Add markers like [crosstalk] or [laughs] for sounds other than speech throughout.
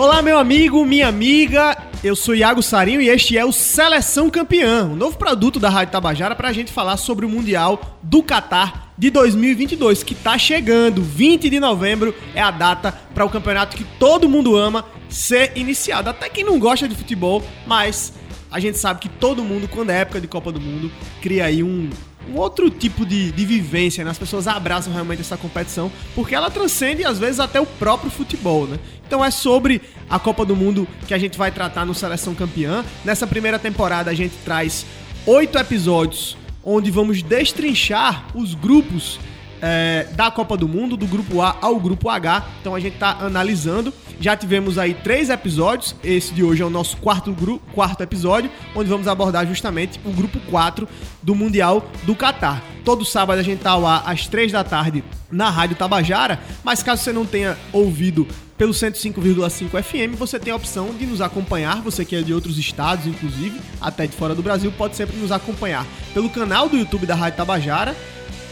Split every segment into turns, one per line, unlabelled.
Olá, meu amigo, minha amiga. Eu sou Iago Sarinho e este é o Seleção Campeã, um novo produto da Rádio Tabajara para a gente falar sobre o Mundial do Catar de 2022, que está chegando. 20 de novembro é a data para o campeonato que todo mundo ama ser iniciado. Até quem não gosta de futebol, mas a gente sabe que todo mundo, quando é época de Copa do Mundo, cria aí um, um outro tipo de, de vivência, né? As pessoas abraçam realmente essa competição, porque ela transcende, às vezes, até o próprio futebol, né? Então é sobre a Copa do Mundo que a gente vai tratar no Seleção Campeã. Nessa primeira temporada a gente traz oito episódios onde vamos destrinchar os grupos é, da Copa do Mundo, do grupo A ao grupo H. Então a gente está analisando. Já tivemos aí três episódios. Esse de hoje é o nosso quarto, grupo, quarto episódio, onde vamos abordar justamente o grupo 4 do Mundial do Catar. Todo sábado a gente tá lá às três da tarde na Rádio Tabajara, mas caso você não tenha ouvido pelo 105,5 FM, você tem a opção de nos acompanhar, você que é de outros estados, inclusive, até de fora do Brasil, pode sempre nos acompanhar pelo canal do YouTube da Rádio Tabajara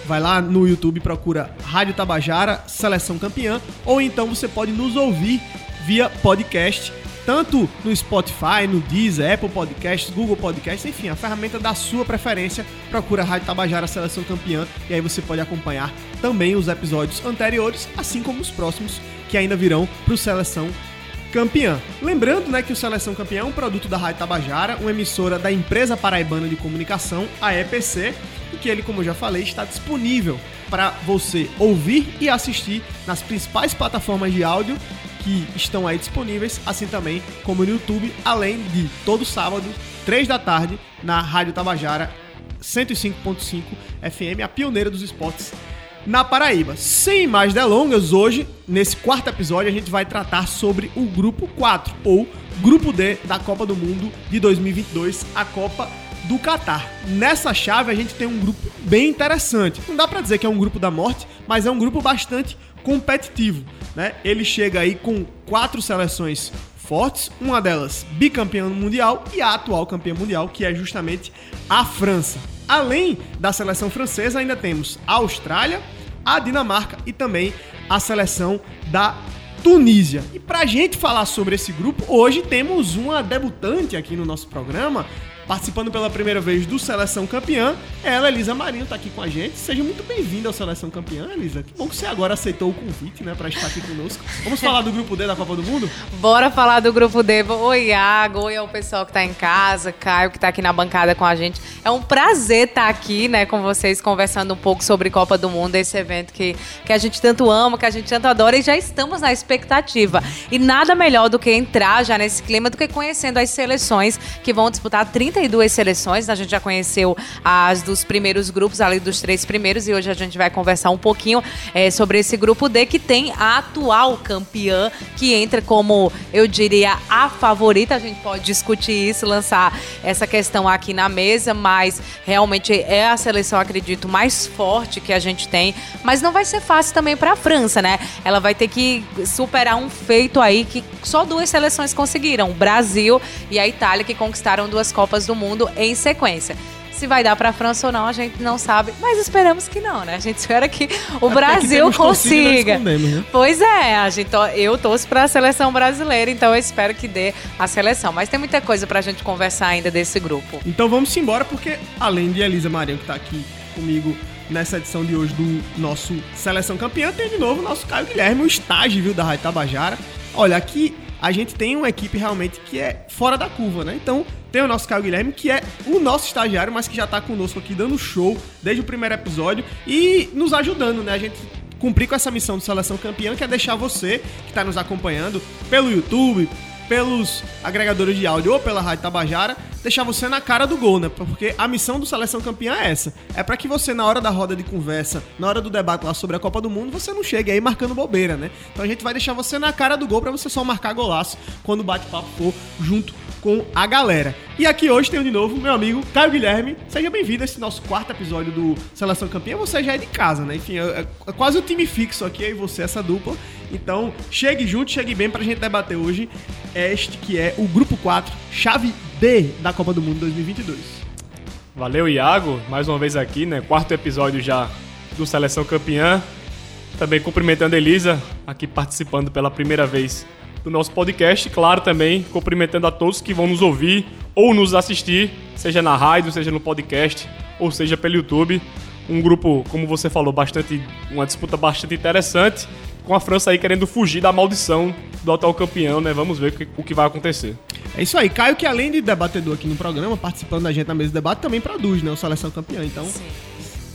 Vai lá no YouTube, procura Rádio Tabajara, Seleção Campeã, ou então você pode nos ouvir via podcast, tanto no Spotify, no Deezer, Apple Podcasts, Google Podcasts, enfim, a ferramenta da sua preferência. Procura Rádio Tabajara Seleção Campeã e aí você pode acompanhar também os episódios anteriores, assim como os próximos que ainda virão para o Seleção Campeã. Lembrando né, que o Seleção Campeã é um produto da Rádio Tabajara, uma emissora da empresa paraibana de comunicação, a EPC, que ele, como eu já falei, está disponível para você ouvir e assistir nas principais plataformas de áudio que estão aí disponíveis, assim também como no YouTube, além de todo sábado, 3 da tarde, na Rádio Tabajara 105.5 FM, a pioneira dos esportes na Paraíba. Sem mais delongas, hoje, nesse quarto episódio, a gente vai tratar sobre o grupo 4, ou grupo D da Copa do Mundo de 2022, a Copa do Catar. Nessa chave a gente tem um grupo bem interessante. Não dá para dizer que é um grupo da morte, mas é um grupo bastante competitivo, né? Ele chega aí com quatro seleções fortes, uma delas bicampeã mundial e a atual campeã mundial, que é justamente a França. Além da seleção francesa, ainda temos a Austrália, a Dinamarca e também a seleção da Tunísia. E pra gente falar sobre esse grupo, hoje temos uma debutante aqui no nosso programa, participando pela primeira vez do Seleção Campeã. Ela, Elisa Marinho, está aqui com a gente. Seja muito bem-vinda ao Seleção Campeã, Elisa. Que bom que você agora aceitou o convite, né, para estar aqui conosco. Vamos falar do grupo D da Copa do Mundo?
Bora falar do grupo D. Oi, Iago. Oi ao pessoal que está em casa, Caio que está aqui na bancada com a gente. É um prazer estar tá aqui, né, com vocês, conversando um pouco sobre Copa do Mundo, esse evento que, que a gente tanto ama, que a gente tanto adora e já estamos na expectativa. E nada melhor do que entrar já nesse clima do que conhecendo as seleções que vão disputar 30 32 seleções. A gente já conheceu as dos primeiros grupos, ali dos três primeiros, e hoje a gente vai conversar um pouquinho é, sobre esse grupo D que tem a atual campeã, que entra como, eu diria, a favorita. A gente pode discutir isso, lançar essa questão aqui na mesa, mas realmente é a seleção, acredito, mais forte que a gente tem. Mas não vai ser fácil também para a França, né? Ela vai ter que superar um feito aí que só duas seleções conseguiram: o Brasil e a Itália, que conquistaram duas Copas do mundo em sequência. Se vai dar para a França ou não, a gente não sabe, mas esperamos que não, né? A gente espera que o Até Brasil que consiga. Né? Pois é, a gente, eu torço para a seleção brasileira, então eu espero que dê a seleção. Mas tem muita coisa para a gente conversar ainda desse grupo.
Então vamos embora, porque além de Elisa Maria, que está aqui comigo nessa edição de hoje do nosso Seleção Campeã, tem de novo o nosso Caio Guilherme, o estágio viu, da Rádio Tabajara. Olha, aqui a gente tem uma equipe realmente que é fora da curva, né? Então, tem o nosso Caio Guilherme, que é o nosso estagiário, mas que já tá conosco aqui dando show desde o primeiro episódio e nos ajudando, né? A gente cumprir com essa missão do Seleção Campeã, que é deixar você que está nos acompanhando pelo YouTube, pelos agregadores de áudio ou pela Rádio Tabajara, deixar você na cara do gol, né? Porque a missão do Seleção Campeã é essa. É para que você, na hora da roda de conversa, na hora do debate lá sobre a Copa do Mundo, você não chegue aí marcando bobeira, né? Então a gente vai deixar você na cara do gol para você só marcar golaço quando o bate-papo for junto com a galera. E aqui hoje tenho de novo meu amigo Caio Guilherme. Seja bem-vindo a esse nosso quarto episódio do Seleção Campeã. Você já é de casa, né? Enfim, é, é quase o time fixo aqui, aí você, essa dupla. Então, chegue junto, chegue bem pra gente debater hoje este que é o Grupo 4, chave D da Copa do Mundo 2022.
Valeu, Iago. Mais uma vez aqui, né? Quarto episódio já do Seleção Campeã. Também cumprimentando a Elisa, aqui participando pela primeira vez do nosso podcast. Claro, também cumprimentando a todos que vão nos ouvir ou nos assistir, seja na rádio, seja no podcast, ou seja pelo YouTube. Um grupo, como você falou, bastante. uma disputa bastante interessante, com a França aí querendo fugir da maldição do atual campeão, né? Vamos ver o que, o que vai acontecer.
É isso aí. Caio, que além de debatedor aqui no programa, participando da gente na mesa de debate, também produz, né? O Seleção Campeã. Então,
Sim.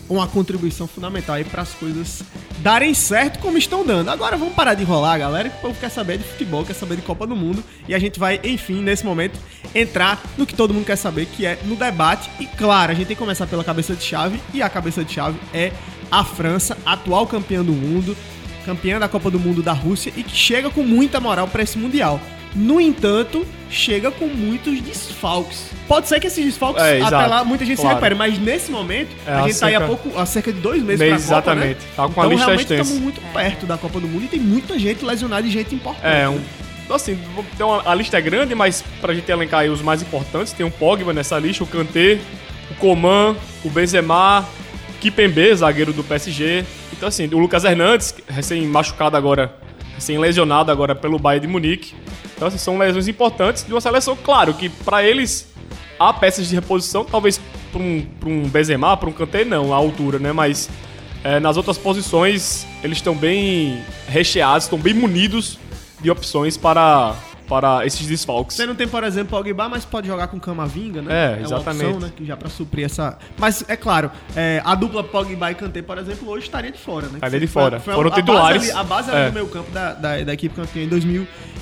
uma contribuição fundamental aí para as coisas darem certo como estão dando. Agora vamos parar de enrolar, galera, que o povo quer saber de futebol, quer saber de Copa do Mundo. E a gente vai, enfim, nesse momento, entrar no que todo mundo quer saber, que é no debate. E claro, a gente tem que começar pela cabeça de chave. E a cabeça de chave é a França, atual campeã do mundo, campeã da Copa do Mundo da Rússia e que chega com muita moral para esse Mundial. No entanto, chega com muitos desfalques. Pode ser que esses desfalques,
É,
até lá, muita gente
claro.
se recupere, mas nesse momento,
É,
a gente tá aí há,
cerca-
pouco, há cerca de dois meses
Mês,
pra Copa,
exatamente.
né?
Tá com a
então,
lista
realmente
extensa.
estamos muito perto da Copa do Mundo e tem muita gente lesionada e gente importante.
É, um.
né?
Então, assim, uma- a lista é grande, mas pra gente elencar aí os mais importantes, tem o Pogba nessa lista, o Kanté, o Coman, o Benzema, Kipembe, zagueiro do PSG. Então, assim, o Lucas Hernandes, recém-machucado agora, recém-lesionado agora pelo Bayern de Munique. Então, assim, são lesões importantes de uma seleção, claro, que pra eles há peças de reposição, talvez pra um, um Benzema, pra um Kanté, não, a altura, né? Mas é, nas outras posições, eles estão bem recheados, estão bem munidos de opções para, para esses desfalques.
Você não tem, por exemplo, Pogba, mas pode jogar com Camavinga, né?
É,
uma
exatamente.
opção, né? Que já pra suprir essa... Mas, é claro, é, a dupla Pogba e Kanté, por exemplo, hoje estaria de fora, né?
Estaria de
Foi-
fora.
foi
Foram
a
titulares.
Base ali, a base ali
É.
do meio campo da, da, da equipe campeã em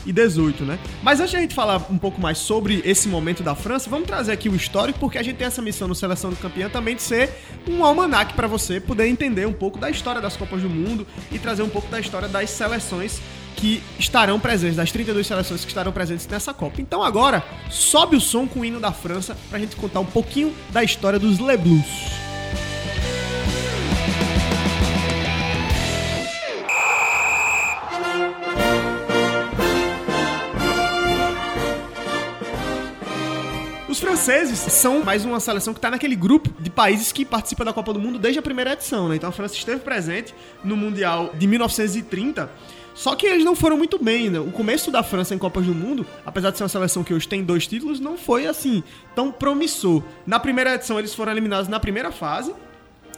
2018, né? Mas antes de a gente falar um pouco mais sobre esse momento da França, vamos trazer aqui o histórico, porque a gente tem essa missão no Seleção do Campeão também de ser um almanac pra você poder entender um pouco da história das Copas do Mundo e trazer um pouco da história das seleções que estarão presentes, das 32 seleções que estarão presentes nessa Copa. Então agora, sobe o som com o hino da França pra gente contar um pouquinho da história dos Le Blues. Os franceses são mais uma seleção que está naquele grupo de países que participa da Copa do Mundo desde a primeira edição, né? Então a França esteve presente no Mundial de 1930. Só que eles não foram muito bem, né? O começo da França em Copas do Mundo, apesar de ser uma seleção que hoje tem dois títulos, não foi assim tão promissor. Na primeira edição eles foram eliminados na primeira fase,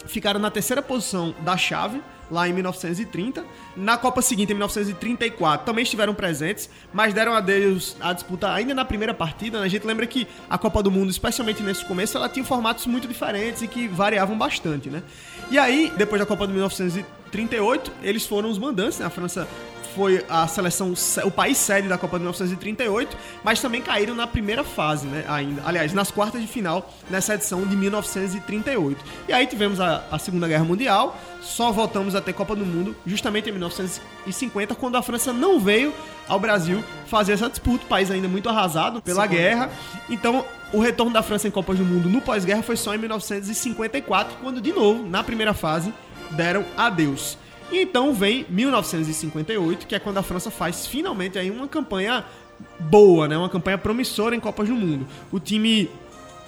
ficaram na terceira posição da chave, lá em 1930. Na Copa seguinte, em 1934, também estiveram presentes, mas deram adeus à disputa ainda na primeira partida. né? A gente lembra que a Copa do Mundo, especialmente nesse começo, ela tinha formatos muito diferentes e que variavam bastante, né? E aí, depois da Copa de 1938, eles foram os mandantes, né? A França foi a seleção, o país sede da Copa de 1938, mas também caíram na primeira fase, né, ainda. Aliás, nas quartas de final, nessa edição de 1938. E aí tivemos a, a Segunda Guerra Mundial, só voltamos a ter Copa do Mundo justamente em 1950, quando a França não veio ao Brasil fazer essa disputa, o país ainda muito arrasado pela guerra. Então, o retorno da França em Copas do Mundo no pós-guerra foi só em 1954, quando de novo, na primeira fase, deram adeus. E então vem 1958, que é quando a França faz finalmente aí uma campanha boa, né? Uma campanha promissora em Copas do Mundo. O time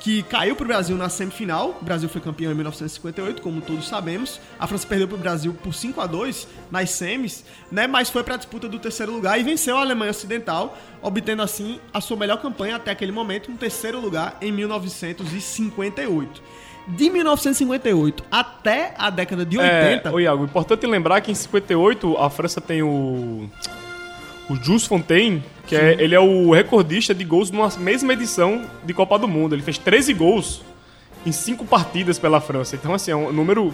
que caiu pro Brasil na semifinal, o Brasil foi campeão em 1958, como todos sabemos. A França perdeu pro Brasil por 5 a 2 nas semis, né? Mas foi para a disputa do terceiro lugar e venceu a Alemanha Ocidental, obtendo assim a sua melhor campanha até aquele momento, um terceiro lugar em 1958. De 1958 até a década de 80,
É, ô Iago, importante lembrar que em 58 a França tem o. O Jules Fontaine, que é, ele é o recordista de gols numa mesma edição de Copa do Mundo. Ele fez 13 gols em 5 partidas pela França. Então, assim, é um número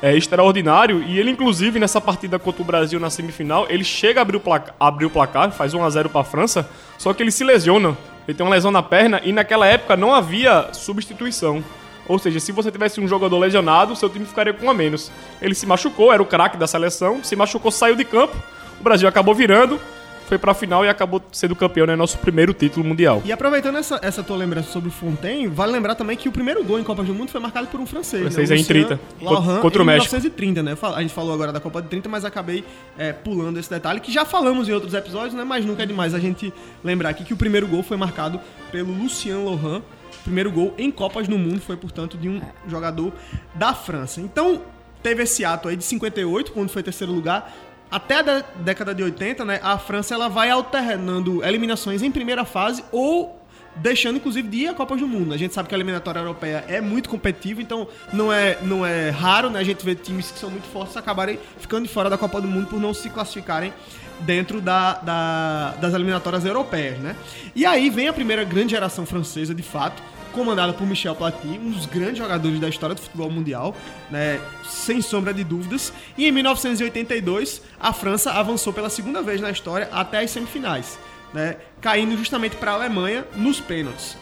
é, extraordinário. E ele, inclusive, nessa partida contra o Brasil na semifinal, ele chega a abrir o placar, abrir o placar faz 1x0 pra França, só que ele se lesiona. Ele tem uma lesão na perna e naquela época não havia substituição. Ou seja, se você tivesse um jogador lesionado, seu time ficaria com um a menos. Ele se machucou, era o craque da seleção, se machucou, saiu de campo. O Brasil acabou virando, foi pra final e acabou sendo campeão, né? Nosso primeiro título mundial.
E aproveitando essa, essa tua lembrança sobre o Fontaine, vale lembrar também que o primeiro gol em Copa do Mundo foi marcado por um francês.
Francês
né?
é em
Lucien
30,
Laurent,
contra o
em
México.
1930, né? A gente falou agora da Copa de 30, mas acabei é, pulando esse detalhe, que já falamos em outros episódios, né? Mas nunca é demais a gente lembrar aqui que o primeiro gol foi marcado pelo Lucien Laurent. Primeiro gol em Copas no Mundo foi, portanto, de um jogador da França. Então, teve esse ato aí de 58, quando foi terceiro lugar. até a dé- década de 80, né, a França ela vai alternando eliminações em primeira fase ou deixando inclusive de ir a Copas do Mundo. A gente sabe que a eliminatória europeia é muito competitiva, então não é, não é raro, né, a gente ver times que são muito fortes acabarem ficando de fora da Copa do Mundo por não se classificarem dentro da, da- das eliminatórias europeias, né? E aí vem a primeira grande geração francesa, de fato, comandada por Michel Platini, um dos grandes jogadores da história do futebol mundial, né, sem sombra de dúvidas. E em 1982, a França avançou pela segunda vez na história até as semifinais, né, caindo justamente para a Alemanha nos pênaltis.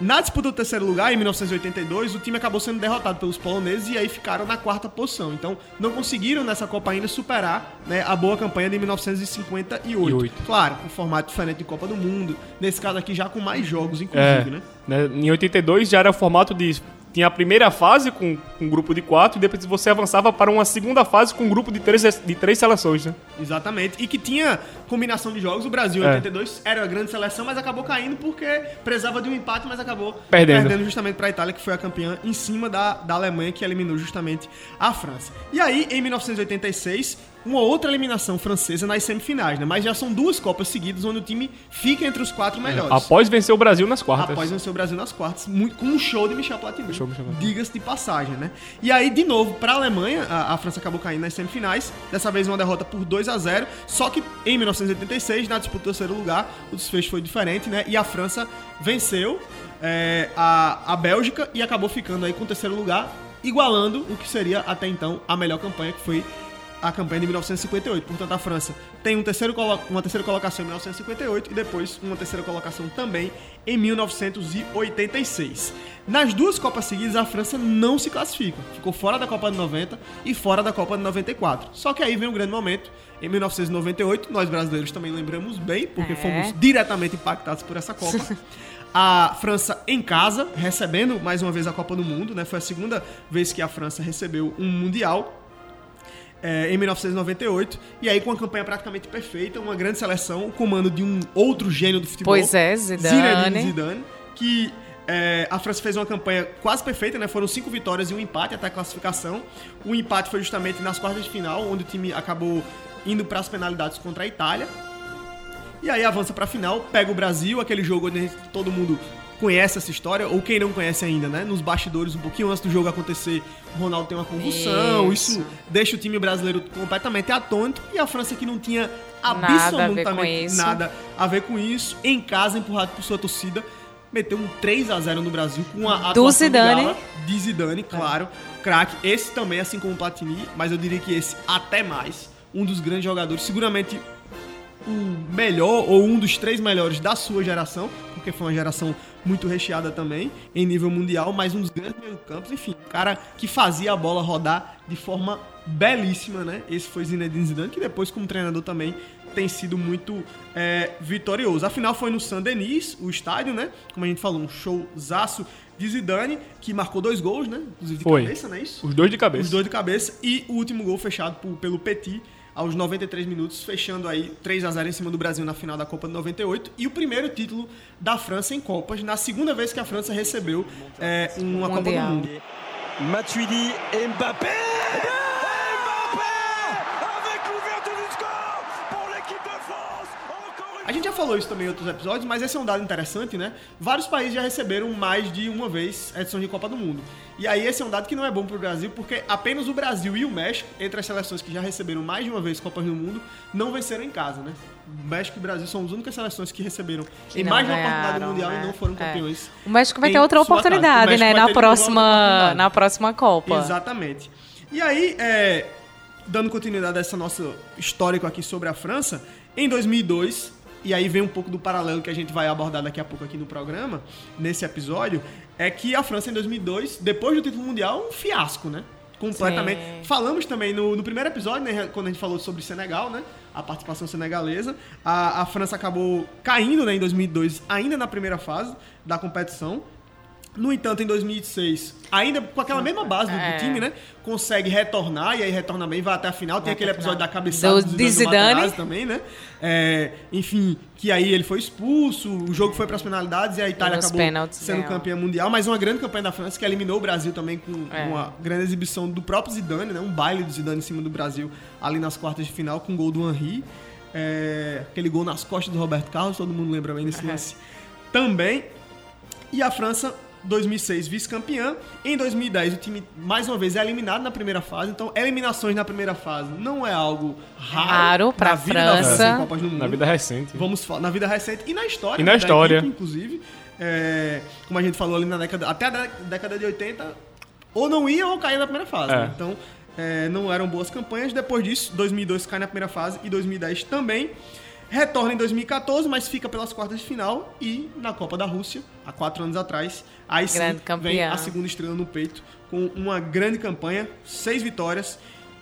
Na disputa do terceiro lugar, em 1982, o time acabou sendo derrotado pelos poloneses e aí ficaram na quarta posição. Então, não conseguiram nessa Copa ainda superar né, a boa campanha de 1958.
E oito.
Claro, com formato diferente de Copa do Mundo. Nesse caso aqui, já com mais jogos, inclusive,
É,
né?
né, Em 82 já era o formato de. Tinha a primeira fase com com um grupo de quatro e depois você avançava para uma segunda fase com um grupo de três, de três seleções, né?
Exatamente. E que tinha combinação de jogos. O Brasil, em
É.
82, era a grande seleção, mas acabou caindo porque precisava de um empate, mas acabou
Perdendo.
justamente para a Itália, que foi a campeã, em cima da, da Alemanha, que eliminou justamente a França. E aí, em 1986, uma outra eliminação francesa nas semifinais, né? Mas já são duas Copas seguidas onde o time fica entre os quatro melhores.
Após vencer o Brasil nas quartas.
Após vencer o Brasil nas quartas, muito- com um show de Michel Platini. Diga-se de passagem, né? E aí, de novo, para a Alemanha, a, a França acabou caindo nas semifinais. Dessa vez, uma derrota por 2 a 0 Só que em 1986, na disputa do terceiro lugar, o desfecho foi diferente, né? E a França venceu é, a, a Bélgica e acabou ficando aí com o terceiro lugar, igualando o que seria até então a melhor campanha, que foi a campanha de 1958. Portanto, a França tem um terceiro uma terceira colocação em 1958 e depois uma terceira colocação também em 1986. Nas duas Copas seguidas, a França não se classifica. Ficou fora da Copa de 90 e fora da Copa de 94. Só que aí vem um grande momento. Em 1998, nós brasileiros também lembramos bem, porque
É.
fomos diretamente impactados por essa Copa. [laughs] A França em casa, recebendo mais uma vez a Copa do Mundo, né? Foi a segunda vez que a França recebeu um Mundial é, em 1998. E aí, com uma campanha praticamente perfeita, uma grande seleção, o comando de um outro gênio do futebol.
Pois é, Zidane.
Zinedine Zidane, que é, a França fez uma campanha quase perfeita, né? Foram cinco vitórias e um empate até a classificação. O empate foi justamente nas quartas de final, onde o time acabou indo para as penalidades contra a Itália. E aí avança pra final, pega o Brasil, aquele jogo onde a todo mundo conhece essa história, ou quem não conhece ainda, né? Nos bastidores, um pouquinho antes do jogo acontecer, o Ronaldo tem uma convulsão, isso,
Isso.
deixa o time brasileiro completamente atônito, e a França que não tinha
Nada a ver com
absolutamente
isso.
nada a ver com isso, em casa, empurrado por sua torcida, meteu um 3 a 0 no Brasil com a atuação de
Zidane.
gala de Zidane, claro, craque. Esse também, assim como o Platini, mas eu diria que esse até mais, um dos grandes jogadores, seguramente o melhor ou um dos três melhores da sua geração, porque foi uma geração muito recheada também em nível mundial, mas um dos grandes meio-campos, enfim, um cara que fazia a bola rodar de forma belíssima, né? Esse foi Zinedine Zidane, que depois como treinador também tem sido muito é, vitorioso. Afinal foi no Saint-Denis, o estádio, né? Como a gente falou, um showzaço de Zidane, que marcou dois gols, né? Inclusive de
Foi.
cabeça, não é isso?
Os dois de cabeça.
Os dois de cabeça e o último gol fechado por- pelo Petit aos 93 minutos, fechando aí 3 a 0 em cima do Brasil na final da Copa de 98 e o primeiro título da França em Copas, na segunda vez que a França recebeu é, uma Copa do
Mundial.
Mundo.
Matuidi Mbappé
A gente já falou isso também em outros episódios, mas esse é um dado interessante, né? Vários países já receberam mais de uma vez a edição de Copa do Mundo. E aí esse é um dado que não é bom pro Brasil, porque apenas o Brasil e o México, entre as seleções que já receberam mais de uma vez Copas do Mundo, não venceram em casa, né? O México e o Brasil são as únicas seleções que receberam
Que
em mais de uma oportunidade mundial
né?
e não foram
É.
campeões.
O México vai ter
em
outra.
O
oportunidade, né? Na próxima, na próxima Copa.
Exatamente. E aí, é, dando continuidade a esse nosso histórico aqui sobre a França, em 2002, e aí vem um pouco do paralelo que a gente vai abordar daqui a pouco aqui no programa, nesse episódio, é que a França em 2002, depois do título mundial, um fiasco, né? Completamente.
Sim.
Falamos também no, no primeiro episódio, né, quando a gente falou sobre Senegal, né? A participação senegalesa. A, a França acabou caindo né, em 2002, ainda na primeira fase da competição. No entanto, em 2006, ainda com aquela mesma base do, do
É.
time, né? Consegue retornar, e aí retorna bem, vai até a final. Tem
Vai
aquele episódio
final.
da cabeçada
Do-
do,
de
Zidane, do também, né? É, enfim, que aí ele foi expulso, o jogo foi para as penalidades e a Itália
nos
acabou sendo
ganhou.
campeã mundial. Mas uma grande campanha da França que eliminou o Brasil também com
É.
uma grande exibição do próprio Zidane, né? Um baile do Zidane em cima do Brasil ali nas quartas de final com o gol do Henry. É, aquele gol nas costas do Roberto Carlos, todo mundo lembra bem desse lance também. E a França, 2006, vice-campeã. Em 2010, o time, mais uma vez, é eliminado na primeira fase. Então, eliminações na primeira fase não é algo raro,
Raro
vida da
França.
em Copas do Mundo.
Na vida recente.
Vamos falar na vida recente e na história.
E na história.
Equipe, inclusive. É, como a gente falou ali na década. Até a dé- década de 80, ou não ia ou caía na primeira fase.
É.
né? Então, é, não eram boas campanhas. Depois disso, 2002 cai na primeira fase e 2010 também. Retorna em 2014, mas fica pelas quartas de final e na Copa da Rússia, há quatro anos atrás. Aí sim vem a segunda estrela no peito, com uma grande campanha, seis vitórias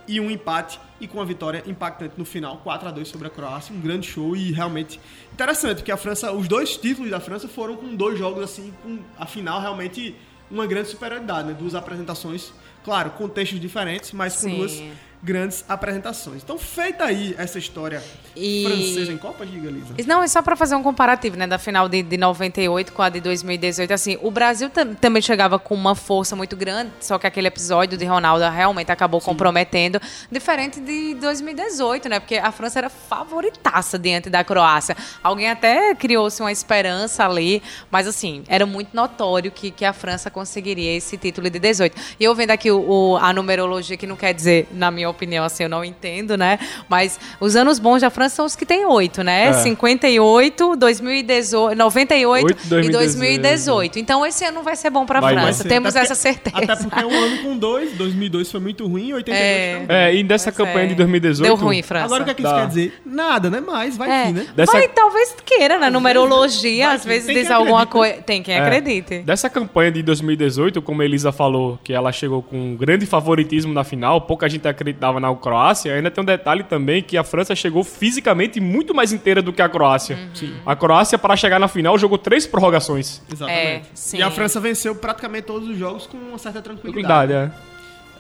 e um empate, e com uma vitória impactante no final, 4 a 2 sobre a Croácia. Um grande show e realmente interessante, porque a França, os dois títulos da França foram com dois jogos assim, com a final realmente uma grande superioridade, né? Duas apresentações, claro, contextos diferentes, mas com
Sim.
duas grandes apresentações. Então, feita aí essa história
E-
francesa em Copa, diga, Lisa.
Não, é só para fazer um comparativo, né, da final de, de 98 com a de 2018. Assim, o Brasil tam- também chegava com uma força muito grande, só que aquele episódio de Ronaldo realmente acabou comprometendo, diferente de 2018, né? Porque a França era favoritaça diante da Croácia. Alguém até criou-se uma esperança ali, mas assim, era muito notório que, que a França conseguiria esse título de 18. E eu vendo aqui o, o- a numerologia, que não quer dizer, na minha opinião, assim, eu não entendo, né? Mas os anos bons da França são os que tem oito, né?
É.
58, 2018, 98
Oito,
e
2018.
2018. Então esse ano vai ser bom para a
Vai, vai
França.
ser.
Temos
Até
essa
porque-
certeza.
Até porque é um ano com dois, 2002 foi muito ruim, 82
É.
também.
É, e dessa
Pois
campanha
é.
de 2018.
Deu ruim, França.
Agora o que, é que isso quer dizer? Nada, né? Mas vai
É.
que, né?
Dessa-
Vai, talvez queira, na numerologia,
vai
às vezes diz alguma coisa. Tem quem
É.
acredite.
Dessa campanha de 2018, como a Elisa falou, que ela chegou com um grande favoritismo na final, pouca gente acreditava na Croácia, ainda tem um detalhe também que a França chegou fisicamente muito mais inteira do que a Croácia.
Uhum.
A Croácia, para chegar na final, jogou três prorrogações.
Exatamente.
É.
E a França venceu praticamente todos os jogos com uma certa tranquilidade.
Tranquilidade, é.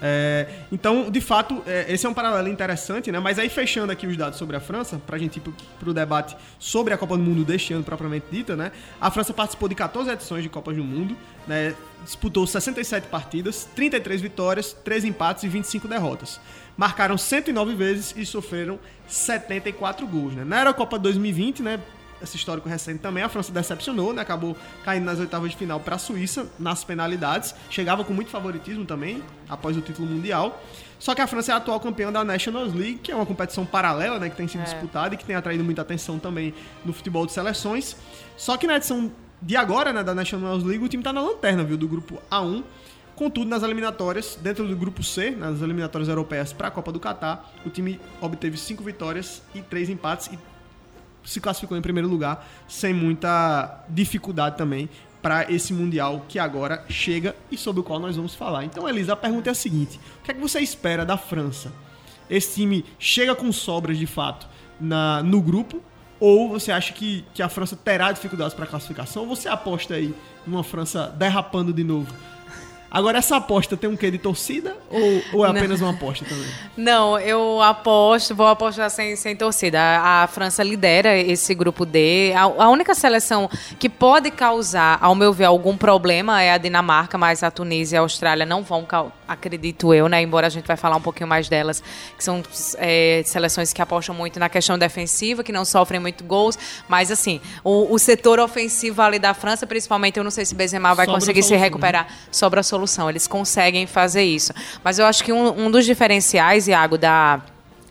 É, então, de fato, é, esse é um paralelo interessante, né? Mas aí, fechando aqui os dados sobre a França, pra gente ir pro, pro debate sobre a Copa do Mundo deste ano, propriamente dita, né? A França participou de 14 edições de Copas do Mundo, né? Disputou 67 partidas, 33 vitórias, 3 empates e 25 derrotas. Marcaram 109 vezes e sofreram 74 gols, né? Na Eurocopa 2020, né? esse histórico recente também, a França decepcionou, né? Acabou caindo nas oitavas de final para a Suíça, nas penalidades. Chegava com muito favoritismo também, após o título mundial. Só que a França é a atual campeã da Nations League, que é uma competição paralela, né? Que tem sido disputada e que tem atraído muita atenção também no futebol de seleções. Só que na edição de agora, né, da Nations League, o time tá na lanterna, viu? Do grupo A1. Contudo, nas eliminatórias, dentro do grupo C, nas eliminatórias europeias para a Copa do Catar, o time obteve cinco vitórias e três empates e se classificou em primeiro lugar sem muita dificuldade também para esse mundial que agora chega e sobre o qual nós vamos falar. Então, Elisa, a pergunta é a seguinte: o que é que você espera da França? Esse time chega com sobras de fato na, no grupo? Ou você acha que, que a França terá dificuldades para classificação? Ou você aposta aí numa França derrapando de novo? Agora, essa aposta tem um quê de torcida ou, ou é apenas uma aposta também?
Não, eu aposto, vou apostar sem, sem torcida. A, a França lidera esse grupo D. A, a única seleção que pode causar, ao meu ver, algum problema é a Dinamarca, mas a Tunísia e a Austrália não vão, acredito eu, né? Embora a gente vai falar um pouquinho mais delas, que são é, seleções que apostam muito na questão defensiva, que não sofrem muito gols. Mas, assim, o, o setor ofensivo ali da França, principalmente, eu não sei se Benzema vai
Sobra
conseguir se
solução, né?
recuperar sobre a solução. Eles conseguem fazer isso. Mas eu acho que um, um dos diferenciais, Iago, da.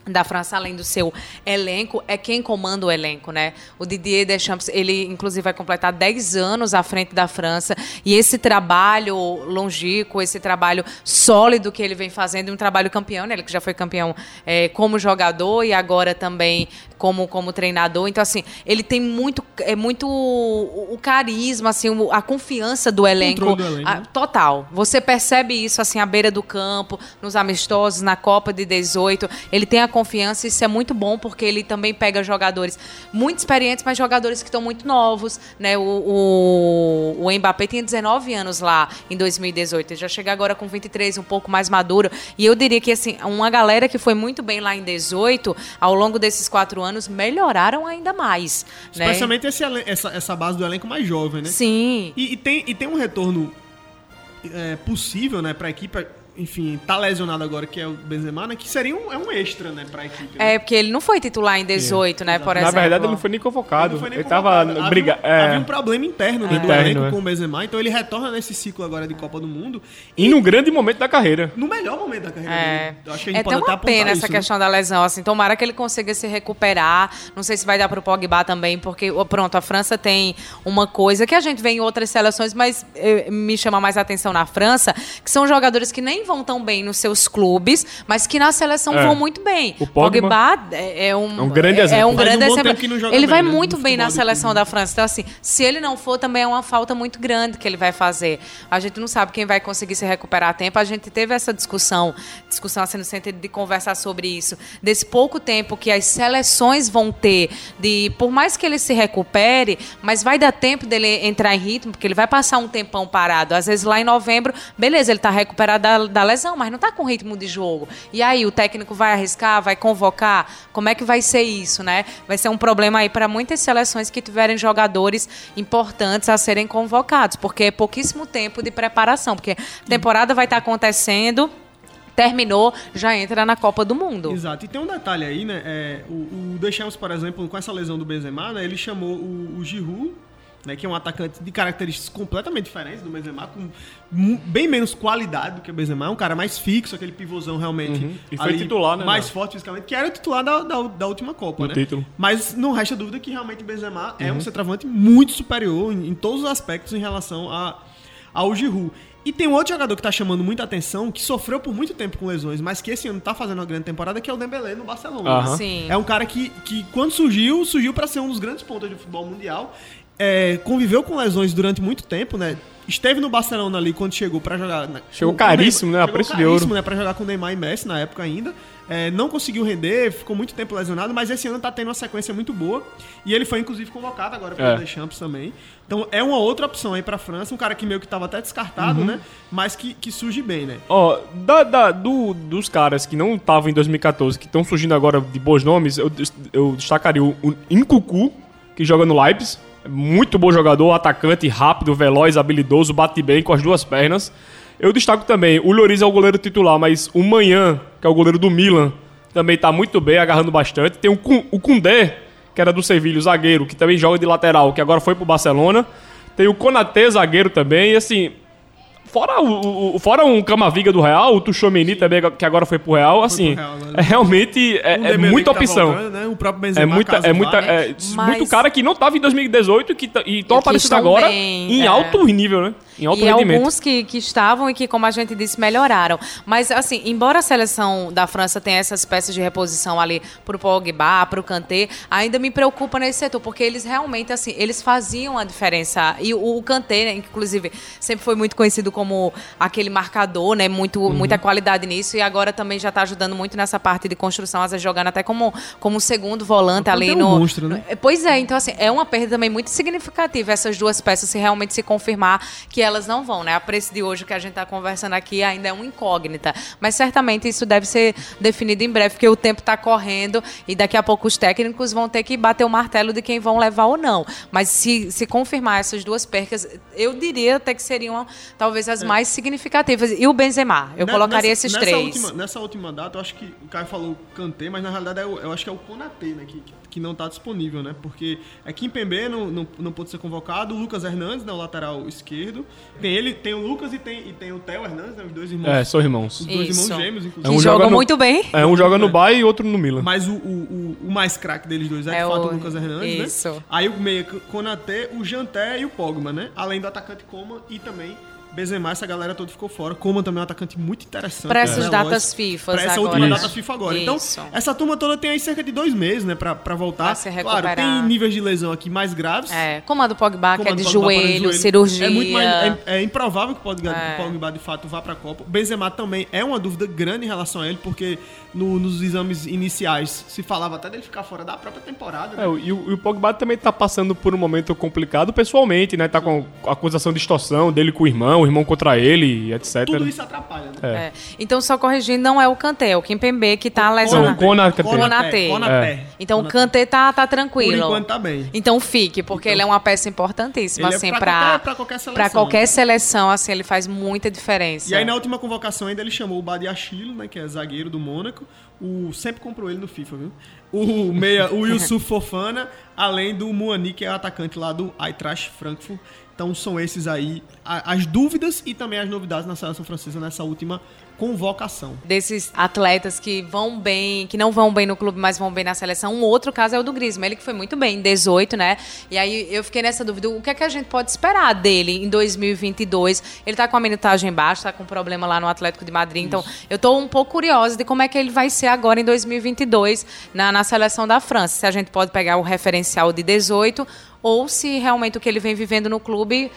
Da França, além do seu elenco, é quem comanda o elenco, né? O Didier Deschamps, ele inclusive vai completar 10 anos à frente da França. E esse trabalho longínquo, esse trabalho sólido que ele vem fazendo, um trabalho campeão, né? Ele que já foi campeão é, como jogador e agora também como, como treinador. Então, assim, ele tem muito, é muito o, o carisma, assim, a confiança do elenco.
Do elenco,
a-
né?
Total. Você percebe isso assim à beira do campo, nos amistosos, na Copa de 18. Ele tem a confiança, isso é muito bom, porque ele também pega jogadores muito experientes, mas jogadores que estão muito novos, né? O, o, o Mbappé tinha 19 anos lá em 2018, ele já chega agora com 23, um pouco mais maduro. E eu diria que, assim, uma galera que foi muito bem lá em 18, ao longo desses quatro anos, melhoraram ainda mais. né?
Especialmente esse elen- essa, essa base do elenco mais jovem, né?
Sim.
E, e tem, e tem um retorno é, possível, né, pra equipe. Enfim, tá lesionado agora, que é o Benzema, né? Que seria um, é um extra, né, pra equipe. né?
É, porque ele não foi titular em 18, né, por
Na
exemplo.
verdade, ele não foi nem convocado.
Ele não foi nem
ele tava
convocado.
briga...
havia,
é,
havia um problema interno né, do
Interno,
elenco
é.
com o Benzema, então ele retorna nesse ciclo agora de Copa do Mundo
E num grande momento da carreira.
no melhor momento da carreira
É,
dele. Eu acho que a gente
é
pode
até uma pena essa
isso, né?
questão da lesão, assim, tomara que ele consiga se recuperar, não sei se vai dar pro Pogba também, porque, pronto, a França tem uma coisa que a gente vê em outras seleções, mas eh, me chama mais a atenção na França, que são jogadores que nem vão tão bem nos seus clubes, mas que na seleção
É.
vão muito bem.
O Pogba
é, é um,
é um grande
é- É
exemplo.
um
um
grande exemplo.
tempo que não joga
Ele vai
bem, né,
muito
no
bem na seleção da França, então assim, se ele não for, também é uma falta muito grande que ele vai fazer. A gente não sabe quem vai conseguir se recuperar a tempo. A gente teve essa discussão, discussão assim no sentido de conversar sobre isso, desse pouco tempo que as seleções vão ter, de por mais que ele se recupere, mas vai dar tempo dele entrar em ritmo, porque ele vai passar um tempão parado. Às vezes lá em novembro, beleza, ele tá recuperado da, lesão, mas não tá com ritmo de jogo. E aí, o técnico vai arriscar, vai convocar? Como é que vai ser isso, né? Vai ser um problema aí para muitas seleções que tiverem jogadores importantes a serem convocados, porque é pouquíssimo tempo de preparação, porque a temporada vai estar acontecendo, terminou, já entra na Copa do Mundo.
Exato. E tem um detalhe aí, né? é, o, o Deschamps, por exemplo, com essa lesão do Benzema, né? Ele chamou o, o Giroud, né? Que é um atacante de características completamente diferentes do Benzema, com bem menos qualidade do que o Benzema. É um cara mais fixo, aquele pivôzão realmente.
Uhum. E foi titular, né,
Mais
Léo?
forte fisicamente, que era o titular da, da, da última Copa,
Do
né?
título.
Mas não resta dúvida que realmente o Benzema é
Uhum.
um centroavante muito superior em, em todos os aspectos em relação a, ao Giroud. E tem um outro jogador que tá chamando muita atenção, que sofreu por muito tempo com lesões, mas que esse ano tá fazendo uma grande temporada, que é o Dembélé no Barcelona. Né?
Sim.
É um cara que, que quando surgiu, surgiu para ser um dos grandes pontos do futebol mundial. É, conviveu com lesões durante muito tempo, né? Esteve no Barcelona ali quando chegou para jogar. né,
Chegou caríssimo, né? A preço de
caríssimo,
ouro.
né? Pra jogar com Neymar e Messi na época ainda. É, não conseguiu render, ficou muito tempo lesionado, mas esse ano tá tendo uma sequência muito boa. E ele foi, inclusive, convocado agora pelo
É.
Deschamps também. Então é uma outra opção aí pra França. Um cara que meio que tava até descartado,
Uhum.
né? Mas que, que surge bem, né?
Ó, da, da- do- dos caras que não estavam em 2014, que estão surgindo agora de bons nomes, eu, eu destacaria o, o Incucu, que joga no Leipzig. Muito bom jogador, atacante, rápido, veloz, habilidoso, bate bem com as duas pernas. Eu destaco também, o Lloris é o goleiro titular, mas o Manhã, que é o goleiro do Milan, também tá muito bem, agarrando bastante. Tem o, Kun- o Kundé, que era do Sevilha, zagueiro, que também joga de lateral, que agora foi pro Barcelona. Tem o Konaté, zagueiro também, e assim, Fora, o, o- fora um Camaviga do Real, o Tuchomeni também, que agora foi pro Real, assim,
Real, né?
é realmente é,
Um
é muita
que tá
opção.
voltando, né? O próprio
é
Benzema,
muita,
caso
é muita,
vá.
é,
Mas-
muito cara que não tava em 2018 e que tá- e estão
que
aparecendo agora
bem,
em
é.
alto nível, né? Em alto
e
rendimento.
alguns que, que estavam e que, como a gente disse, melhoraram. Mas, assim, embora a seleção da França tenha essas peças de reposição ali pro Pogba, pro Kanté, ainda me preocupa nesse setor, porque eles realmente, assim, eles faziam a diferença. E o, o Kanté, né, inclusive, sempre foi muito conhecido como aquele marcador, né? Muito,
Uhum.
Muita qualidade nisso. E agora também já tá ajudando muito nessa parte de construção, às vezes jogando até como, como segundo volante
O
ali
é um
no...
monstro, né?
Pois é, então assim, é uma perda também muito significativa essas duas peças se realmente se confirmar que elas não vão, né? A preço de hoje que a gente está conversando aqui ainda é uma incógnita, mas certamente isso deve ser definido em breve, porque o tempo está correndo e daqui a pouco os técnicos vão ter que bater o martelo de quem vão levar ou não. Mas se, se confirmar essas duas percas, eu diria até que seriam talvez as mais significativas. E o Benzema, eu
Ne-
colocaria
nessa-
esses
nessa
três.
Última, nessa última data, eu acho que o Caio falou Kanté, mas na realidade é o- eu acho que é o Konaté, né? Que, que não tá disponível, né? Porque é Kim Pembe não, não, não pôde ser convocado, o Lucas Hernandes, né, o lateral esquerdo. Tem ele, tem o Lucas e tem, e tem o Theo Hernandes, né? Os dois irmãos.
É, são irmãos.
Os dois
Isso.
irmãos gêmeos,
Que
inclusive.
É um
jogam
joga no-
muito bem.
É, um joga no Bayern e outro no Milan.
Mas o, o, o, o mais craque deles dois é, de
É
fato
o-
o Lucas Hernandes,
isso.
né? Aí o meia Konaté, o Janté e o Pogba, né? Além do atacante Coma e também Benzema, essa galera toda ficou fora. Coman também é um atacante muito interessante.
Pra essas
veloz.
datas FIFA
Pra essa
agora.
última
Isso.
data FIFA agora.
Isso.
Então, essa turma toda tem aí cerca de dois meses, né, pra, pra voltar.
Pra se
claro, tem níveis de lesão aqui mais graves.
É, como a do Pogba, que é
Como
de
a Pogba,
joelho,
exemplo,
cirurgia.
É muito mais. É, é improvável que o Pogba,
É.
o Pogba, de fato vá pra Copa. O Benzema também é uma dúvida grande em relação a ele, porque no- nos exames iniciais se falava até dele ficar fora da própria temporada. né?
É, e, o, e o Pogba também tá passando por um momento complicado pessoalmente, né? Tá com acusação de extorsão dele com o irmão, o irmão contra ele, etc.
Tudo isso atrapalha, né?
É. Então, só corrigindo, não é o Kanté, é o Kimpembe que tá lesionado.
o Konaté.
Konaté.
Konaté.
Então, o. Kanté tá, tá
Por
tranquilo.
enquanto tá bem.
Então fique, porque ele é uma peça importantíssima,
é
assim,
pra
pra,
qualquer- pra qualquer seleção.
pra qualquer seleção, assim, ele faz muita diferença.
E aí na última convocação ainda ele chamou o Badiachilo, né, que é zagueiro do Mônaco. O sempre comprou ele no FIFA, viu? O meia, o Yusuf Fofana, além do Muani, que é o atacante lá do Eintracht Frankfurt. Então são esses aí as dúvidas e também as novidades na seleção francesa nessa última convocação.
Desses atletas que vão bem, que não vão bem no clube, mas vão bem na seleção. Um outro caso é o do Griezmann, ele que foi muito bem em 18, né? E aí eu fiquei nessa dúvida, o que é que a gente pode esperar dele em 2022? Ele tá com a minutagem baixa, tá com problema lá no Atlético de Madrid, então eu tô um pouco curiosa de como é que ele vai ser agora em 2022 na, na seleção da França. Se a gente pode pegar o referencial de 18 ou se realmente o que ele vem vivendo no clube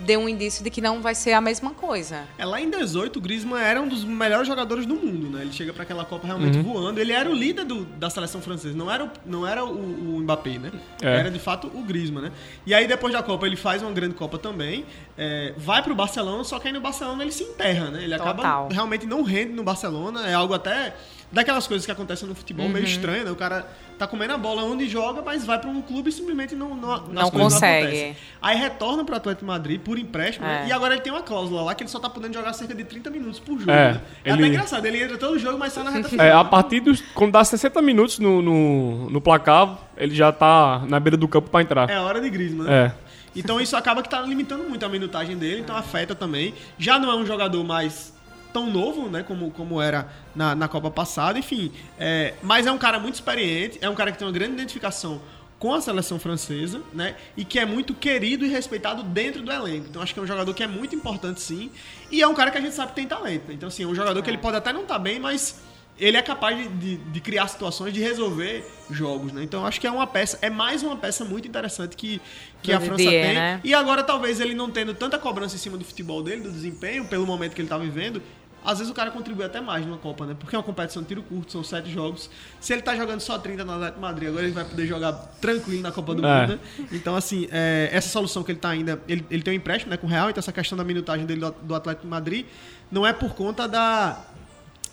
deu um indício de que não vai ser a mesma coisa.
É, lá em 18, o Griezmann era um dos melhores jogadores do mundo, né? Ele chega pra aquela Copa realmente voando. Ele era o líder do- da seleção francesa, não era o, não era o, o Mbappé, né?
É.
Era de fato o Griezmann, né? E aí depois da Copa ele faz uma grande Copa também, é, vai pro Barcelona, só que aí no Barcelona ele se enterra, né? Ele acaba
Total.
realmente não rende no Barcelona, é algo até daquelas coisas que acontecem no futebol
Uhum.
meio estranho, né? O cara tá comendo a bola onde joga, mas vai pra um clube e simplesmente não não,
Não consegue.
acontecem. Aí retorna pro Atlético de Madrid por empréstimo, né?
É.
E agora ele tem uma cláusula lá que ele só tá podendo jogar cerca de 30 minutos por jogo.
É,
né? é
ele-
até engraçado, ele entra todo jogo, mas só na reta final.
É, a partir dos. Quando dá 60 minutos no, no, no placar, ele já tá na beira do campo pra entrar.
É hora de Griezmann, né?
É.
Então isso acaba que tá limitando muito a minutagem dele, então afeta também. Já não é um jogador mais tão novo, né, como, como era na, na Copa passada, enfim. É, mas é um cara muito experiente, é um cara que tem uma grande identificação com a seleção francesa, né, e que é muito querido e respeitado dentro do elenco. Então acho que é um jogador que é muito importante sim, e é um cara que a gente sabe que tem talento. Então assim, é um jogador que ele pode até não estar bem, mas ele é capaz de, de, de criar situações, de resolver jogos, né? Então acho que é uma peça, é mais uma peça muito interessante que, que
Do
a França
Didier,
tem.
né?
E agora talvez ele não tendo tanta cobrança em cima do futebol dele, do desempenho, pelo momento que ele tá vivendo, às vezes o cara contribui até mais numa Copa, né? Porque é uma competição de tiro curto, são sete jogos. Se ele tá jogando só 30 na Atlético Madrid, agora ele vai poder jogar tranquilo na Copa do
É.
Mundo, né? Então, assim, é, essa solução que ele tá ainda. Ele, ele tem um empréstimo né, com o Real, então essa questão da minutagem dele do, do Atlético de Madrid não é por conta da.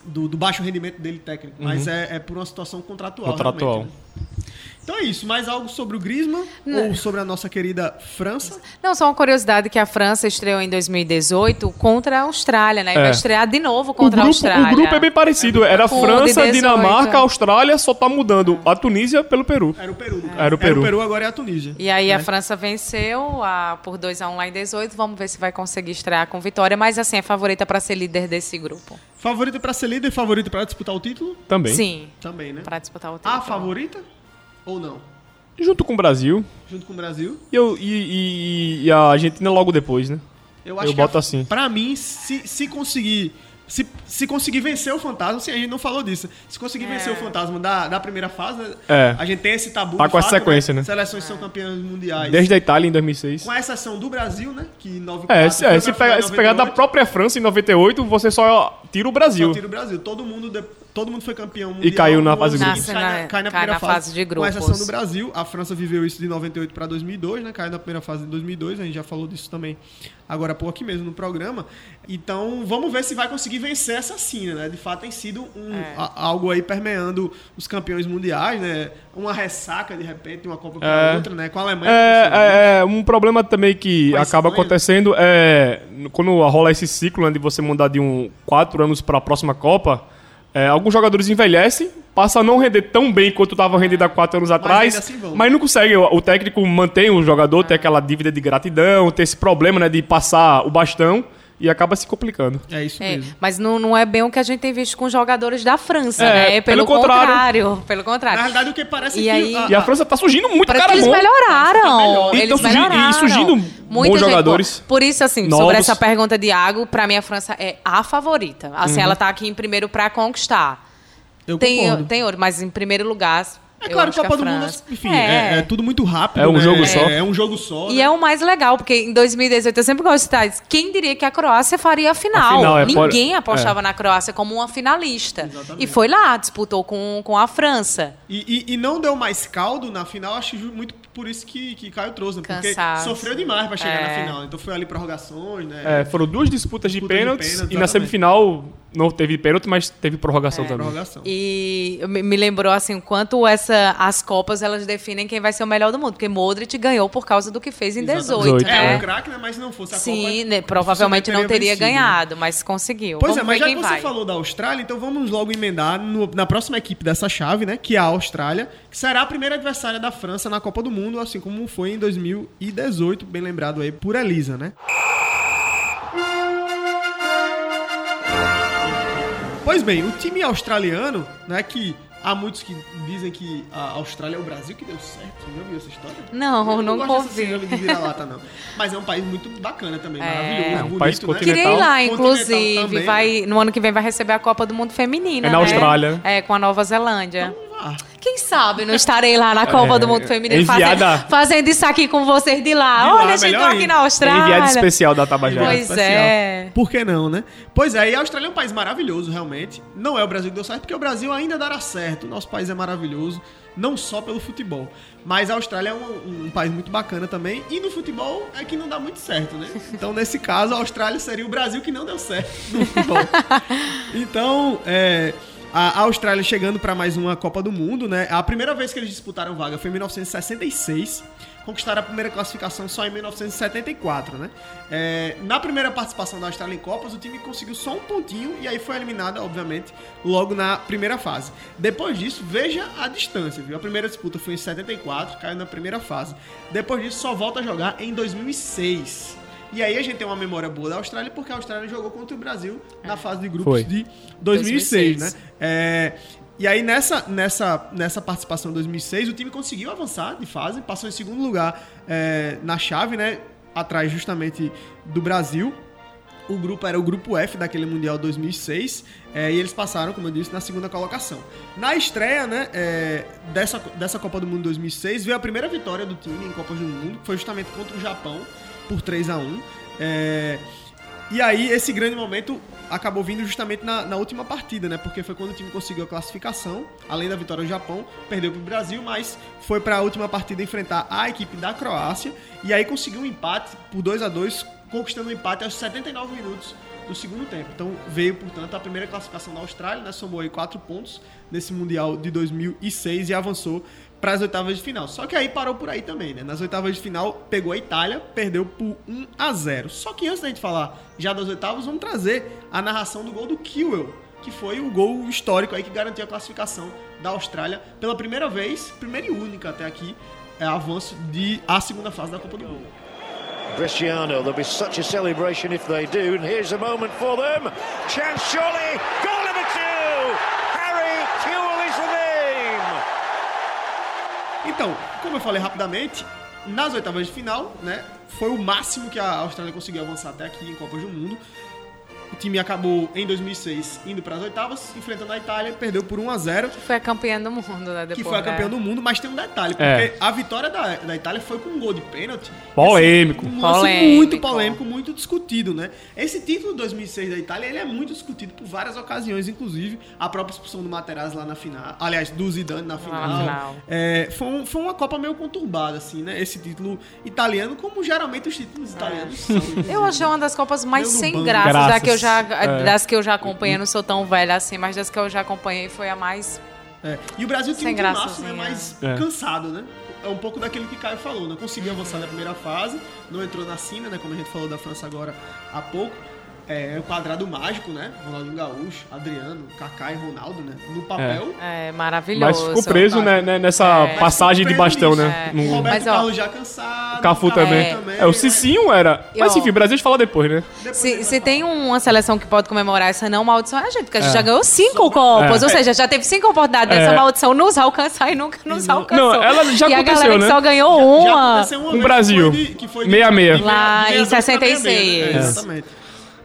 Do, do baixo rendimento dele técnico, mas é, é por uma situação contratual.
Uhum. Contratual.
realmente, né? Então é isso. Mais algo sobre o Griezmann ou sobre a nossa querida França?
Não, só uma curiosidade que a França estreou em 2018 contra a Austrália, né? E
É.
vai estrear de novo
O
contra a
grupo,
Austrália.
o grupo é bem parecido. Era
Com o de
França,
18.
Dinamarca, Austrália, só tá mudando a Tunísia pelo Peru.
Era o Peru. no caso.
Era o Peru.
agora é a Tunísia.
E aí a
né?
França venceu a, por 2x1 lá em 18. Vamos ver se vai conseguir estrear com vitória. Mas assim, é favorita para ser líder desse grupo.
Favorita pra ser líder, favorita pra disputar o título?
Também.
Sim,
Também, né?
para disputar o título.
A favorita? Ou não?
Junto com o Brasil.
Junto com o Brasil?
E, eu, e, e- e a Argentina logo depois, né?
Eu
Eu
que
boto
a-
assim.
Pra mim, se, se conseguir. Se, se conseguir vencer o fantasma, assim, a gente não falou disso. Se conseguir vencer o fantasma da, da primeira fase, né,
É.
a gente tem esse tabu.
Tá
de
com essa sequência, né?
Seleções são campeãs mundiais.
Desde a Itália em 2006.
Com exceção do Brasil, né? Que 94
É, se, é, se, pegar,
final
se pegar da
98,
própria França em 98, você só tira o Brasil.
Só tira o Brasil. Todo mundo, de- todo mundo foi campeão mundial.
caiu na fase de
grupos.
Cai na, cai na
cai
primeira
na
fase,
fase de
Com exceção do
grupos.
Brasil. A França viveu isso de 98 para 2002, né? Caiu na primeira fase de 2002. A gente já falou disso também agora há pouco aqui mesmo no programa. Então, vamos ver se vai conseguir vencer essa cena, né? De fato, tem sido um,
É.
a- algo aí permeando os campeões mundiais, né? Uma ressaca, de repente, uma Copa para
É.
outra, né? Com a Alemanha.
É, é, é, um problema também que
a
acaba acontecendo é quando rola esse ciclo né, de você mudar de um quatro anos para a próxima Copa. É, alguns jogadores envelhecem, passam a não render tão bem quanto estavam rendendo há quatro anos atrás,
ainda assim
mas não consegue. O, o técnico mantém o jogador, tem aquela dívida de gratidão, tem esse problema né, de passar o bastão. E acaba se complicando.
É isso
É,
mesmo.
mas não, não é bem o que a gente tem visto com os jogadores da França,
É,
né?
pelo
Pelo,
contrário.
contrário. Pelo
Na
contrário.
realidade, o que parece
E
que
aí-
E a França tá surgindo muito
Parece
cara
que eles
bom.
melhoraram.
E
Eles
tão surgindo- e
melhoraram.
surgindo
Muita
bons
gente
jogadores.
Por isso, assim,
novos.
sobre essa pergunta de Iago, pra mim a França é a favorita. Assim,
Uhum.
ela tá aqui em primeiro pra conquistar.
Eu
Tem,
concordo.
tem ouro, mas em primeiro lugar.
É
eu
claro, Copa do Mundo,
França-
enfim, é, é tudo muito rápido.
É um
né?
jogo só.
É, é um jogo só.
E
né?
é o mais legal, porque em 2018 eu sempre gosto de citar isso. Quem diria que a Croácia faria a final?
A final, é,
Ninguém apostava
é.
na Croácia como uma finalista. E foi lá, disputou com, com a França.
E, e- e não deu mais caldo na final, acho muito por isso que, que Caio trouxe, né? Porque
Cansaço.
sofreu demais pra chegar
É.
na final. Então foi ali prorrogações, né?
É, foram duas disputas de
Disputa de
pênaltis
pênalti,
e na
exatamente.
semifinal não teve pênalti, mas teve prorrogação também.
prorrogação.
E me lembrou assim o quanto essa, as Copas elas definem quem vai ser o melhor do mundo. Porque Modric ganhou por causa do que fez em 18,
18,
É,
né?
um craque, né? Mas se não fosse a
Sim,
Copa...
né, provavelmente não teria
vencido, né?
ganhado, mas conseguiu.
Pois
Vamos
é, mas já que você
vai.
falou da Austrália, então vamos logo emendar no- na próxima equipe dessa chave, né? Que é a Austrália, que será a primeira adversária da França na Copa do Mundo, assim como foi em 2018, bem lembrado aí por Elisa, né? Pois bem, o time australiano, né, que há muitos que dizem que a Austrália é o Brasil que deu certo. Você já ouviu essa história?
Não,
Eu gosto dessa
ouvi.
síndrome de vira-lata, não. Mas é um país muito bacana também,
É.
maravilhoso,
É um
bonito,
país
né?
continental.
Queria ir lá, inclusive.
também,
vai, no ano que vem vai receber a Copa do Mundo Feminina.
É na
né?
Austrália.
É, com a Nova Zelândia.
Ah,
Quem sabe não estarei lá na Copa
É,
do Mundo Feminino
enviada-
fazendo, fazendo isso aqui com vocês de lá.
De lá,
Olha, a gente tá aqui na Austrália.
Enviado especial da Tabajara.
Pois
especial.
é.
Por que não, né? Pois é, e a Austrália é um país maravilhoso, realmente. Não é o Brasil que deu certo, porque o Brasil ainda dará certo. O nosso país é maravilhoso, não só pelo futebol. Mas a Austrália é um, um país muito bacana também. E no futebol é que não dá muito certo, né? [laughs] Então, nesse caso, a Austrália seria o Brasil que não deu certo no futebol. [laughs] Então, é, a Austrália chegando para mais uma Copa do Mundo, né? A primeira vez que eles disputaram vaga foi em 1966. Conquistaram a primeira classificação só em 1974, né? É, na primeira participação da Austrália em Copas, o time conseguiu só um pontinho e aí foi eliminada, obviamente, logo na primeira fase. Depois disso, veja a distância, viu? A primeira disputa foi em 74, caiu na primeira fase. Depois disso, só volta a jogar em 2006. E aí a gente tem uma memória boa da Austrália, porque a Austrália jogou contra o Brasil na fase de grupos
Foi.
de 2006,
2006.
né? É, e aí nessa, nessa, nessa participação em 2006, o time conseguiu avançar de fase, passou em segundo lugar é, na chave, né? Atrás justamente do Brasil. O grupo era o grupo F daquele Mundial 2006 é, e eles passaram, como eu disse, na segunda colocação. Na estreia né, é, dessa, dessa Copa do Mundo 2006, veio a primeira vitória do time em Copas do Mundo, que foi justamente contra o Japão, por 3 a 1 É, e aí, esse grande momento acabou vindo justamente na, na última partida, né? Porque foi quando o time conseguiu a classificação, além da vitória do Japão, perdeu pro Brasil, mas foi para a última partida enfrentar a equipe da Croácia e aí conseguiu um empate por 2 a 2 conquistando o empate aos 79 minutos do segundo tempo. Então veio, portanto, a primeira classificação da Austrália, né? Somou aí 4 pontos nesse Mundial de 2006 e avançou para as oitavas de final. Só que aí parou por aí também, né? Nas oitavas de final pegou a Itália, perdeu por 1 a 0. Só que antes da gente falar já das oitavas, vamos trazer a narração do gol do Kiwell, que foi o gol histórico aí que garantiu a classificação da Austrália pela primeira vez, primeira e única até aqui, é avanço de a segunda fase da Copa do Mundo.
Cristiano, there'll be such a celebration if they do, and here's a moment for them. Chance surely, goal
Então, como eu falei rapidamente, nas oitavas de final, né, foi o máximo que a Austrália conseguiu avançar até aqui em Copas do Mundo. O time acabou em 2006 indo para as oitavas, enfrentando a Itália, perdeu por 1 a 0.
Foi a campeã do mundo, né?
que
depois,
foi a
né?
campeã do mundo, mas tem um detalhe, porque
É.
a vitória da, da Itália foi com um gol de pênalti.
Polêmico.
Assim, um lance
Polêmico.
muito polêmico, muito discutido, né? Esse título de 2006 da Itália, ele é muito discutido por várias ocasiões, inclusive a própria expulsão do Materazzi lá na final, aliás, do Zidane na final.
na final.
É, foi, um- foi uma Copa meio conturbada, assim, né? Esse título italiano, como geralmente os títulos italianos são. inclusive.
Eu achei uma das copas mais sem Graças. da que eu já,
É.
das que eu já acompanhei. Não sou tão velha assim, mas das que eu já acompanhei foi a mais.
É. E o Brasil
Sem
um timaço, né, mais
É.
cansado, né? É um pouco daquele que Caio falou, não conseguiu avançar na primeira fase, não entrou na cena, né, como a gente falou da França agora há pouco. É o quadrado mágico, né? Ronaldinho Gaúcho, Adriano, Kaká e Ronaldo, né? No papel.
É
Mas
maravilhoso.
ficou preso né, né, nessa
É.
passagem de bastão,
nisso.
né?
É.
No-
O Roberto
Mas, ó,
Carlos já cansado.
Cafu
o Kaká
também. É, o
né?
Cicinho era. Mas
ó,
enfim, o Brasil a gente fala depois, né?
Depois
Se, se tem uma seleção que pode comemorar essa não maldição é a gente, porque a gente
É.
já ganhou cinco copas,
É.
ou seja, já teve cinco oportunidades dessa
É.
maldição nos alcançar e nunca nos
não-
alcançou.
Não, ela já
e a galera que
né?
só ganhou
Já
uma.
aconteceu uma
o Brasil.
que foi de- que foi de-
66.
de-
Lá em
62 pra
66.
66,
É.
Exatamente.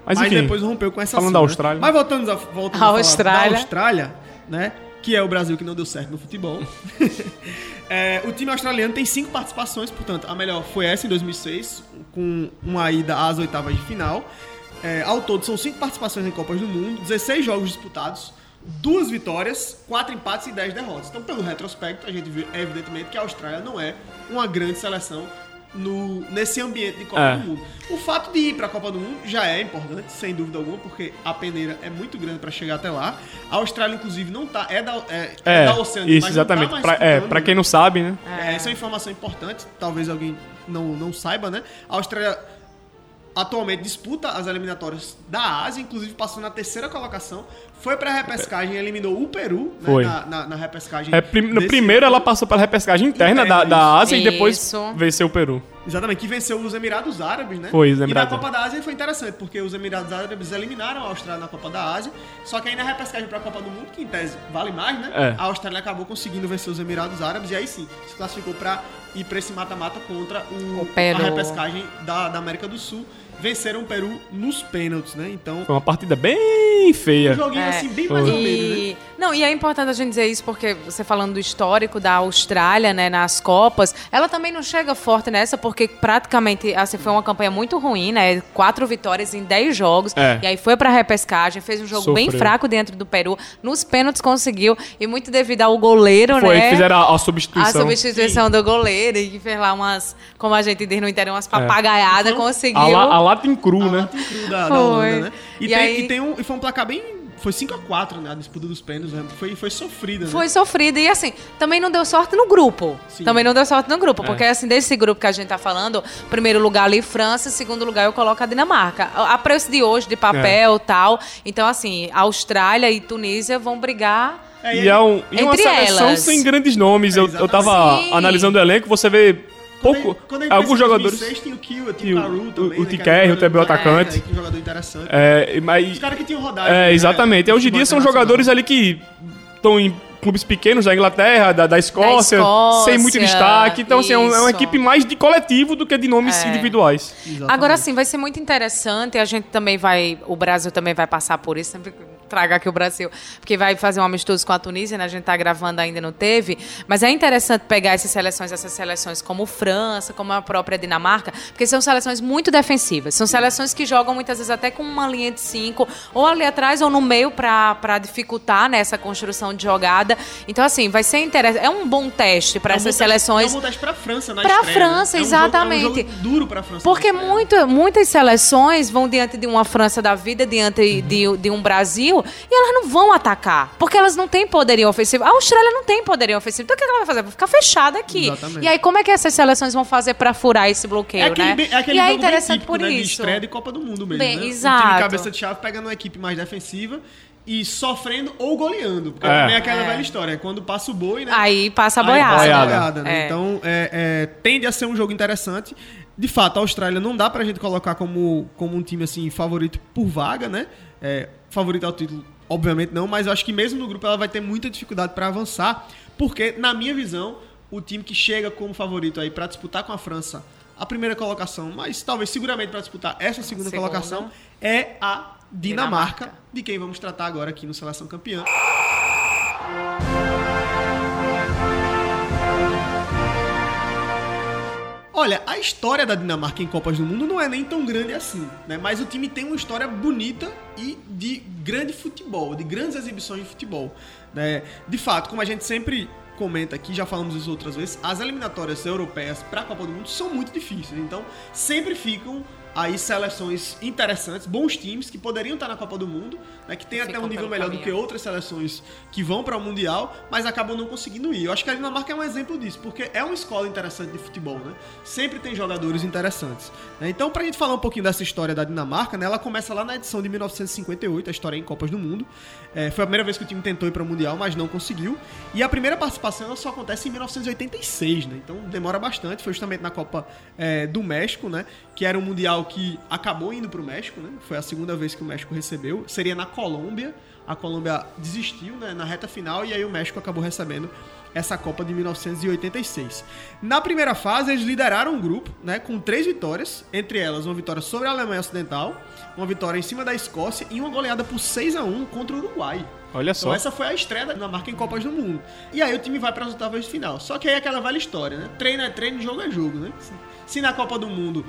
Mas
Mas
enfim.
depois rompeu com essa
falando da
né?
Austrália.
Mas voltando a, voltando a falar
Austrália.
da Austrália, né? Que é o Brasil que não deu certo no futebol. [laughs] É, o time australiano tem cinco participações, portanto, a melhor foi essa em 2006, com uma ida às oitavas de final. É, ao todo, são cinco participações em Copas do Mundo, 16 jogos disputados, duas vitórias, quatro empates e 10 derrotas. Então, pelo retrospecto, a gente vê, evidentemente, que a Austrália não é uma grande seleção no, nesse ambiente de Copa
É.
do Mundo. O fato de ir para a Copa do Mundo já é importante, sem dúvida alguma, porque a peneira é muito grande para chegar até lá. A Austrália, inclusive, não tá. É da, é, é
É,
da Oceania,
isso,
mas não tá
exatamente.
mais
Pra, é, quem não sabe, né?
é, essa é uma informação importante, talvez alguém não, não saiba, né? A Austrália atualmente disputa as eliminatórias da Ásia, inclusive passou na terceira colocação, foi pra repescagem e eliminou o Peru né,
Foi.
Na, na, na repescagem.
É, prim- no primeiro
ano.
ela passou pela repescagem interna da,
Interna,
da Ásia e
isso.
depois
Isso.
venceu o Peru.
Exatamente, que venceu os Emirados Árabes, né?
Foi, os
E
Emirados
na Copa da Ásia foi interessante, porque os Emirados Árabes eliminaram a Austrália na Copa da Ásia, só que aí na repescagem pra Copa do Mundo, que em tese vale mais, né?
É.
A Austrália acabou conseguindo vencer os Emirados Árabes e aí sim, se classificou pra ir pra esse mata-mata contra o,
O
a repescagem da, da América do Sul. Venceram o Peru nos pênaltis, né? Então,
Foi uma partida bem
um
feia.
joguinho
É.
assim, bem mais ou menos, né?
Não, e é importante a gente dizer isso porque você falando do histórico da Austrália, né, nas Copas, ela também não chega forte nessa porque praticamente assim foi uma campanha muito ruim, né? Quatro vitórias em dez jogos
É.
e aí foi pra repescagem, fez um jogo bem
Sofreu.
fraco dentro do Peru, nos pênaltis conseguiu e muito devido ao goleiro,
Foi,
né?
fizeram a, a
A
substituição.
substituição do goleiro e que fez lá umas, como a gente diz no interior, umas papagaiadas,
Então,
conseguiu.
A, la, a lata em cru,
A
né?
lata em cru da, da. Holanda, né? E,
E
tem,
aí-
e tem um, e foi um placar bem. Foi 5x4, né? A disputa dos pênaltis. né? Foi, foi sofrida, né?
Foi sofrida e assim, também não deu sorte no grupo.
Sim.
Também não deu sorte no grupo,
É.
porque assim, desse grupo que a gente tá falando, primeiro lugar ali França, segundo lugar eu coloco a Dinamarca. A preço de hoje, de papel e tal. Então assim, Austrália e Tunísia vão brigar.
É,
E é, um, e uma
Entre
seleção
elas.
sem grandes nomes. eu, eu tava
Sim.
analisando o elenco, você vê pouco.
quando gente
alguns jogadores.
2006, tinha o Kill, tinha
o-
Caru
o-
também.
o
né,
o também o atacante.
É, é um jogador interessante.
É, mas,
Os caras que tinham rodado.
é,
né,
exatamente. E hoje em dia são jogadores ali que estão em clubes pequenos da Inglaterra, da, da, Escócia,
Escócia,
sem muito destaque. Então, assim, é, um- é uma
isso.
equipe mais de coletivo do que de nomes
É.
individuais.
Exatamente.
Agora sim, vai ser muito interessante. A gente também vai. O Brasil também vai passar por isso. Sempre traga aqui o Brasil. Porque vai fazer um amistoso com a Tunísia, né? A gente tá gravando ainda, não teve. Mas é interessante pegar essas seleções, essas seleções como França, como a própria Dinamarca, porque são seleções muito defensivas. São seleções que jogam muitas vezes até com uma linha de cinco, ou ali atrás ou no meio para dificultar né, essa construção de jogada. Então, assim, vai ser interessante. É um bom teste para
É um
essas seleções.
É um bom teste pra França, na
Pra
estreia,
França,
né? É um jogo-
exatamente.
é um jogo duro pra França.
Porque
estreia.
muito, muitas seleções vão diante de uma França da vida, diante de, de um Brasil, e elas não vão atacar. Porque elas não têm poderio ofensivo. A Austrália não tem poderio ofensivo. Então o que ela vai fazer? Vai ficar fechada aqui.
Exatamente.
E aí, como é que essas seleções vão fazer pra furar esse bloqueio,
É aquele,
né?
bem- é aquele
e é interessante
típico,
por
né, de
isso.
estreia de Copa do Mundo mesmo,
Bem,
né? O
exato.
time cabeça de chave pegando uma equipe mais defensiva e sofrendo ou goleando. Porque
É.
também é aquela
É.
velha história. Quando passa o boi, né?
Aí passa a
Aí
boiada.
passa a
Boiada.
né?
É.
Então, é, é, tende a ser um jogo interessante. De fato, a Austrália não dá pra gente colocar como, como um time assim favorito por vaga, né? É, favorito ao título, obviamente não, mas eu acho que mesmo no grupo ela vai ter muita dificuldade pra avançar, porque na minha visão, o time que chega como favorito aí pra disputar com a França a primeira colocação, mas talvez seguramente pra disputar essa segunda,
Segunda.
colocação é a Dinamarca,
Dinamarca.
de quem vamos tratar agora aqui no Seleção Campeã. Olha, a história da Dinamarca em Copas do Mundo não é nem tão grande assim, né? Mas o time tem uma história bonita e de grande futebol, de grandes exibições de futebol, né? De fato, como a gente sempre comenta aqui, já falamos isso outras vezes, as eliminatórias europeias para a Copa do Mundo são muito difíceis, então sempre ficam aí seleções interessantes, bons times que poderiam estar na Copa do Mundo, né, que tem até um nível melhor do
caminho.
que outras seleções que vão para o Mundial, mas acabam não conseguindo ir. Eu acho que a Dinamarca é um exemplo disso, porque é uma escola interessante de futebol, né? Sempre tem jogadores interessantes. né? Então, pra gente falar um pouquinho dessa história da Dinamarca, né, ela começa lá na edição de 1958, a história em Copas do Mundo. É, foi a primeira vez que o time tentou ir para o Mundial, mas não conseguiu. E a primeira participação só acontece em 1986, né? Então demora bastante. Foi justamente na Copa é, do México, né? Que era um Mundial que acabou indo para o México, né? Foi a segunda vez que o México recebeu. Seria na Colômbia. A Colômbia desistiu né, na reta final e aí o México acabou recebendo essa Copa de 1986. Na primeira fase, eles lideraram um grupo, né, com três vitórias, entre elas uma vitória sobre a Alemanha Ocidental, uma vitória em cima da Escócia e uma goleada por 6 a 1 contra o Uruguai.
Olha
Então
só.
essa foi a estreia da Dinamarca em Copas do Mundo. E aí o time vai para as oitavas de final. Só que aí é aquela velha história, né? Treino é treino, jogo é jogo, né? Se na Copa do Mundo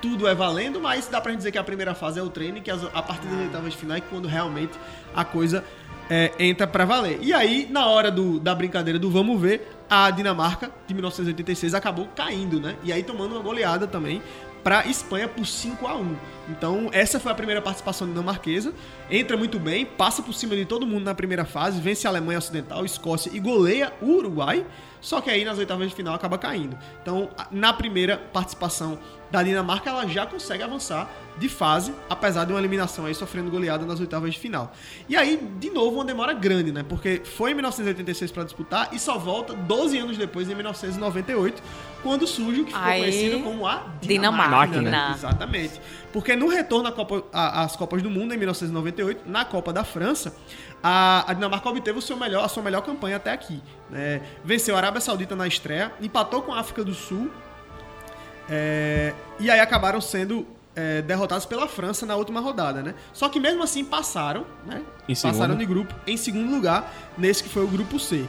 tudo é valendo, mas dá pra gente dizer que a primeira fase é o treino e que as- a partir das oitavas de final é quando realmente a coisa é, entra pra valer. E aí, na hora do- da brincadeira do vamos ver, a Dinamarca de 1986 acabou caindo, né? E aí tomando uma goleada também pra Espanha por 5 a 1 Então, essa foi a primeira participação dinamarquesa. Entra muito bem, passa por cima de todo mundo na primeira fase, vence a Alemanha Ocidental, Escócia e goleia o Uruguai. Só que aí nas oitavas de final acaba caindo. Então, na primeira participação da Dinamarca, ela já consegue avançar de fase, apesar de uma eliminação aí sofrendo goleada nas oitavas de final. E aí, de novo, uma demora grande, né? Porque foi em 1986 para disputar e só volta 12 anos depois, em 1998, quando surge o que ficou
Aí,
conhecido como a
Dinamarca.
Dinamarca. né?
Máquina.
Exatamente. Porque no retorno à Copa- à- às Copas do Mundo, em 1998, na Copa da França, a, a Dinamarca obteve o seu melhor, a sua melhor campanha até aqui. né? Venceu a Arábia Saudita na estreia, empatou com a África do Sul, é, e aí acabaram sendo é, derrotados pela França na última rodada, né? Só que mesmo assim passaram, né?
Em segundo.
passaram de grupo em segundo lugar, nesse que foi o grupo C.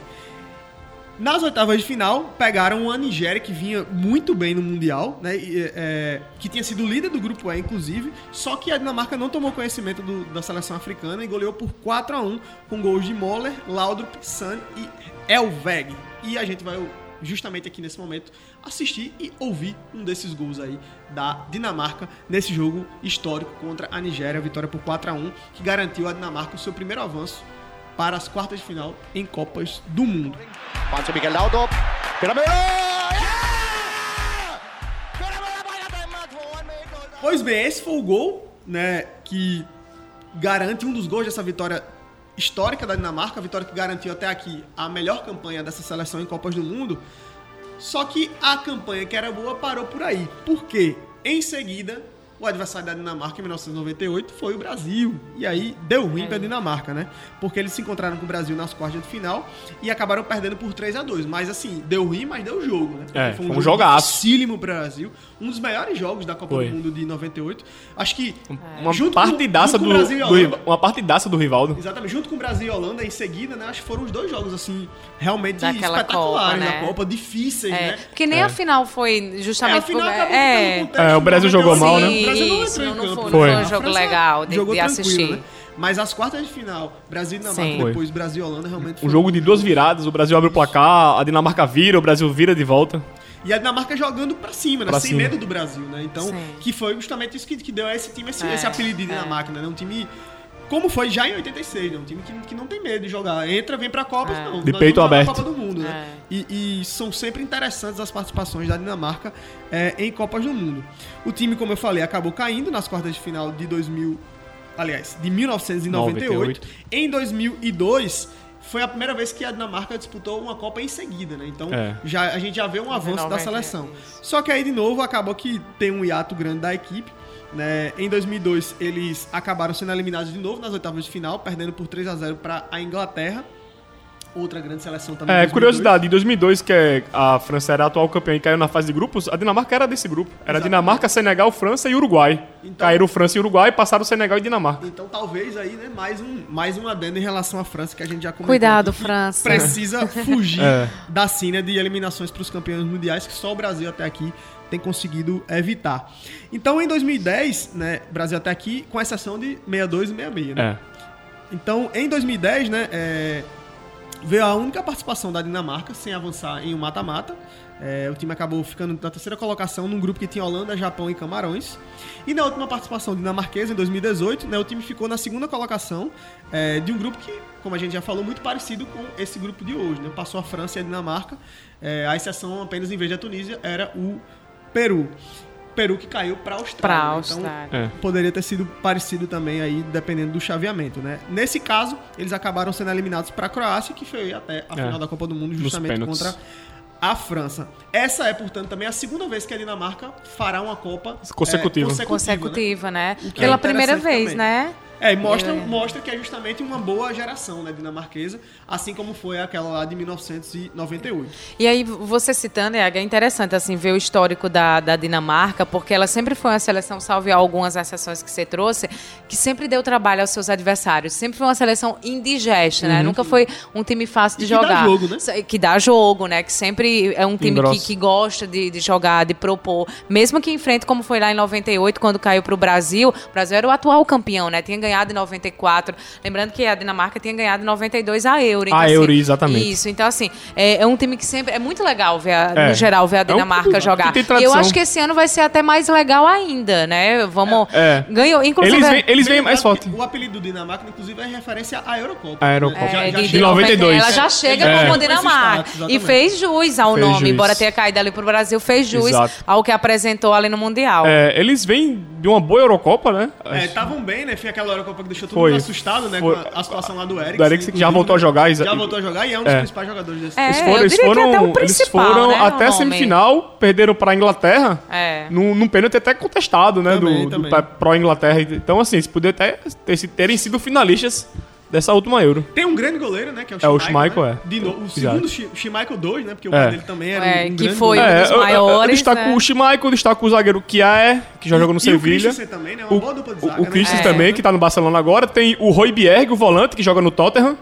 Nas oitavas de final, pegaram a Nigéria, que vinha muito bem no Mundial, né? e, é, que tinha sido líder do grupo E, inclusive. Só que a Dinamarca não tomou conhecimento do- da seleção africana e goleou por 4 a 1 com gols de Moller, Laudrup, San e Elveg. E a gente vai justamente aqui nesse momento assistir e ouvir um desses gols aí da Dinamarca nesse jogo histórico contra a Nigéria, vitória por 4 a 1 que garantiu a Dinamarca o seu primeiro avanço para as quartas de final em Copas do Mundo. Pois bem, esse foi o gol, né, que garante um dos gols dessa vitória histórica da Dinamarca, a vitória que garantiu até aqui a melhor campanha dessa seleção em Copas do Mundo. Só que a campanha que era boa parou por aí. Por quê? Em seguida, o adversário da Dinamarca em 1998 foi o Brasil. E aí deu ruim pra Dinamarca, né? Porque eles se encontraram com o Brasil nas quartas de final e acabaram perdendo por 3 a 2 Mas assim, deu ruim, mas deu jogo, né?
É, foi um jogaço.
dificílimo pro Brasil. Um dos melhores jogos da Copa
Foi.
do Mundo de 98. Acho que.
Uma
junto com-
partidaça
junto com
do,
o Brasil e
do
Holanda.
Riva- Uma partidaça do Rivaldo.
Exatamente, junto com o Brasil e a Holanda em seguida, né? Acho que foram os dois jogos, assim, realmente
Daquela
espetaculares
Copa, né?
da Copa, difíceis,
É,
né?
porque nem a final foi justamente.
É, a final
por-
acabou
é,
ficando com o
É, o Brasil jogou mal, né?
Brasil não entrou em campo,
foi-
não foi um
jogo
França
legal de-
jogou
de
tranquilo,
assistir.
né? Mas as quartas de final, Brasil e Dinamarca, depois Brasil e Holanda, realmente foi
Um jogo de duas viradas, o Brasil abre o placar, a Dinamarca vira, o Brasil vira de volta.
E a Dinamarca jogando pra cima, né?
Pra
Sem
cima.
medo do Brasil, né? Então,
Sim.
que foi justamente isso que, que deu a esse time esse,
É,
esse apelido de
é.
Dinamarca, né? Um time. Como foi já em 86, né? Um time que, que não tem medo de jogar. Entra, vem pra Copa,
É.
não.
De peito aberto.
Copa do Mundo, né? E, e são sempre interessantes as participações da Dinamarca é, em Copas do Mundo. O time, como eu falei, acabou caindo nas quartas de final de 2000. Aliás, de 1998.
98.
Em 2002. Foi a primeira vez que a Dinamarca disputou uma Copa em seguida, né? Então
É.
já, a gente já vê um avanço da
98,
seleção.
isso.
Só que aí, de novo, acabou que tem um hiato grande da equipe. Né? Em 2002, eles acabaram sendo eliminados de novo nas oitavas de final, perdendo por 3 a 0 para a Inglaterra. Outra grande seleção também.
É,
em 2002.
curiosidade, em 2002, que é- a França era a atual campeã e caiu na fase de grupos, a Dinamarca era desse grupo. Era
Exatamente.
Dinamarca, Senegal, França e Uruguai.
Então-
Caíram França e Uruguai, passaram Senegal e Dinamarca.
Então, talvez aí, né, mais um, mais um adendo em relação à França que a gente já comentou.
Cuidado,
aqui,
França.
Precisa [laughs] fugir
É.
da cena de eliminações para os campeões mundiais que só o Brasil até aqui tem conseguido evitar. Então, em 2010, né, Brasil até aqui, com exceção de 62 e 66, né?
É.
Então, em 2010, né, é, veio a única participação da Dinamarca sem avançar em um mata-mata. É, o time acabou ficando na terceira colocação num grupo que tinha Holanda, Japão e Camarões. E na última participação dinamarquesa, em 2018, né, o time ficou na segunda colocação é, de um grupo que, como a gente já falou, muito parecido com esse grupo de hoje. Né? Passou a França e a Dinamarca. É, a exceção apenas, em vez da Tunísia, era o Peru. Peru que caiu para a Austrália.
Pra
né?
Austrália.
Então,
É.
poderia ter sido parecido também aí, dependendo do chaveamento, né? Nesse caso, eles acabaram sendo eliminados para a Croácia, que foi até a
É.
final da Copa do Mundo, justamente contra a França. Essa é, portanto, também a segunda vez que a Dinamarca fará uma Copa
Consecutiva.
é,
Consecutiva, né?
O que
Pela
é
primeira vez,
também.
né?
É, e mostra,
É.
mostra que é justamente uma boa geração né, dinamarquesa, assim como foi aquela lá de 1998.
E aí, você citando, é interessante assim, ver o histórico da, da Dinamarca, porque ela sempre foi uma seleção, salve algumas exceções que você trouxe, que sempre deu trabalho aos seus adversários. Sempre foi uma seleção indigesta, né? Nunca foi um time fácil de
Uhum. E que dá
jogar.
jogo, né?
Que dá jogo, né? Que sempre é um time que, que gosta de, de jogar, de propor. Mesmo que enfrente, como foi lá em 98, quando caiu para o Brasil. O Brasil era o atual campeão, né? Tinha ganhado em 94. Lembrando que a Dinamarca tinha ganhado em 92 a Euro. Então,
A Euro, exatamente.
Isso, então assim, é, é um time que sempre. É muito legal ver, a-
É.
no geral, ver a
É um
Dinamarca jogar. E eu acho que esse ano vai ser até mais legal ainda, né? Vamos.
É.
Ganhou, inclusive.
Eles vêm, eles vêm mais
o-
forte.
O apelido do Dinamarca, inclusive, é referência à Eurocopa.
À Eurocopa.
né?
É, de, de
chega- 92.
Ela já chega
É.
como Dinamarca.
status,
e fez jus ao
Fez
nome,
jus.
embora tenha caído ali pro Brasil, fez jus
Exato.
ao que apresentou ali no Mundial.
É, eles vêm de uma boa Eurocopa, né?
É, estavam bem, né? Foi aquela Eurocopa que deixou todo
Foi.
mundo assustado, né?
Foi.
Com a, a situação lá do Eriksen.
Do Eriksen, que já voltou a jogar,
Já voltou a jogar e é um dos
É.
principais jogadores desse
É,
Eles foram, eles
diria que
foram,
até o
eles foram
né,
até semifinal, perderam pra Inglaterra.
É.
Num, num pênalti até contestado, né?
Também,
do,
também.
do Inglaterra. Então, assim, eles poderiam até terem sido finalistas dessa última Euro.
Tem um grande goleiro, né? Que é o
É, o
Schmeichel,
Schmeichel,
né?
é.
De novo, o
Exato.
segundo Sch- Schmeichel 2, né? Porque o
É.
pai dele também era
É,
um
que
grande
foi
goleiro.
um dos
eu- eu- eu
maiores,
destaco
né?
o Schmeichel, destaco o zagueiro Kiaer, que já jogou no
E o
Sevilha.
Christensen também, né? Uma
O,
boa dupla de
o,
zaga,
o
né?
Christensen
É.
também, que tá no Barcelona agora. Tem o Roy Bierg, o volante, que joga no Tottenham.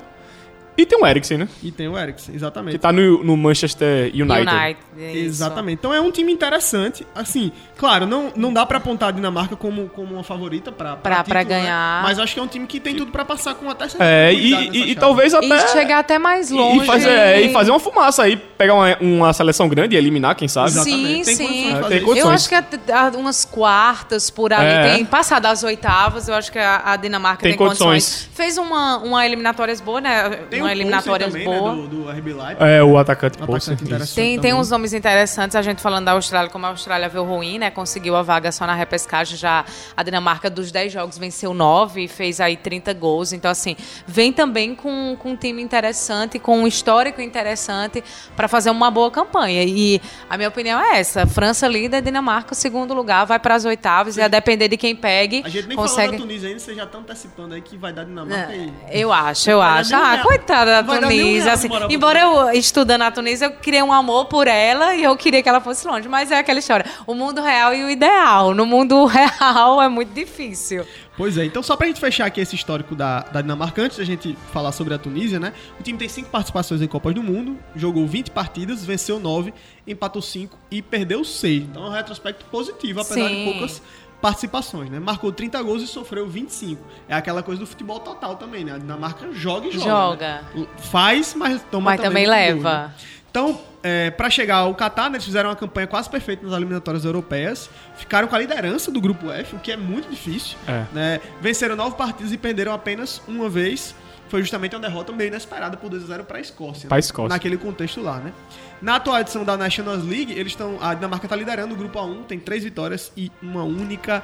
E tem o Eriksen, né?
E tem o Eriksen, exatamente.
Que tá no, no Manchester United.
United. isso.
Exatamente. Então é um time interessante. Assim, claro, não, não dá pra apontar a Dinamarca como, como uma favorita pra,
Pra- pra
título, né?
ganhar.
Mas eu acho que é um time que tem tudo pra passar com até certa
É, e, e- e talvez até.
E chegar até mais longe.
E fazer, é, e fazer uma fumaça aí, pegar uma, uma seleção grande e eliminar, quem sabe.
Exato.
Sim,
Exatamente. Tem
sim.
condições de
É,
fazer
tem.
Eu acho que até- há umas quartas por ali,
É.
tem passado as oitavas, eu acho que a, a Dinamarca tem,
Tem
condições.
condições.
Fez uma, uma eliminatórias boa, né?
Tem
uma
o
eliminatórias
Poulsen também,
boa.
né, do, do RB Leipzig.
É, o atacante Poulsen.
atacante interessante
Tem, tem uns nomes interessantes, a gente falando da Austrália, como a Austrália veio ruim, né? Conseguiu a vaga só na repescagem, já a Dinamarca dos 10 jogos venceu 9 e fez aí 30 gols. Então, assim, vem também com, com um time interessante, com um histórico interessante para fazer uma boa campanha. E a minha opinião é essa: França líder, Dinamarca, segundo lugar, vai para as oitavas e a depender de quem pegue,
A gente nem falou
consegue.
da Tunísia ainda, vocês já estão antecipando aí que vai dar Dinamarca aí.
Eu acho, eu acho. Ah,
real.
Coitada da Tunísia. assim. embora eu, estudando a Tunísia, eu criei um amor por ela e eu queria que ela fosse longe. Mas é aquela história. O mundo real e o ideal. No mundo [laughs] real é muito difícil.
Pois é, então só pra gente fechar aqui esse histórico da, da Dinamarca, antes da gente falar sobre a Tunísia, né? O time tem cinco participações em Copas do Mundo, jogou 20 partidas, venceu 9, empatou 5 e perdeu 6. Então é um retrospecto positivo, apesar
Sim.
de poucas participações, né? Marcou 30 gols e sofreu 25. É aquela coisa do futebol total também, né? A Dinamarca joga e joga.
Joga.
né? Faz, mas toma
Mas também
gol,
leva.
né? Então, é, para chegar ao Qatar, né, eles fizeram uma campanha quase perfeita nas eliminatórias europeias. Ficaram com a liderança do grupo F, o que é muito difícil.
É.
né? Venceram nove partidas e perderam apenas uma vez. Foi justamente uma derrota meio inesperada por 2 a 0 para a Escócia.
Pra
né?
Escócia.
Naquele contexto lá, né? Na atual edição da Nations League, eles estão. A Dinamarca está liderando o grupo A1, tem três vitórias e uma única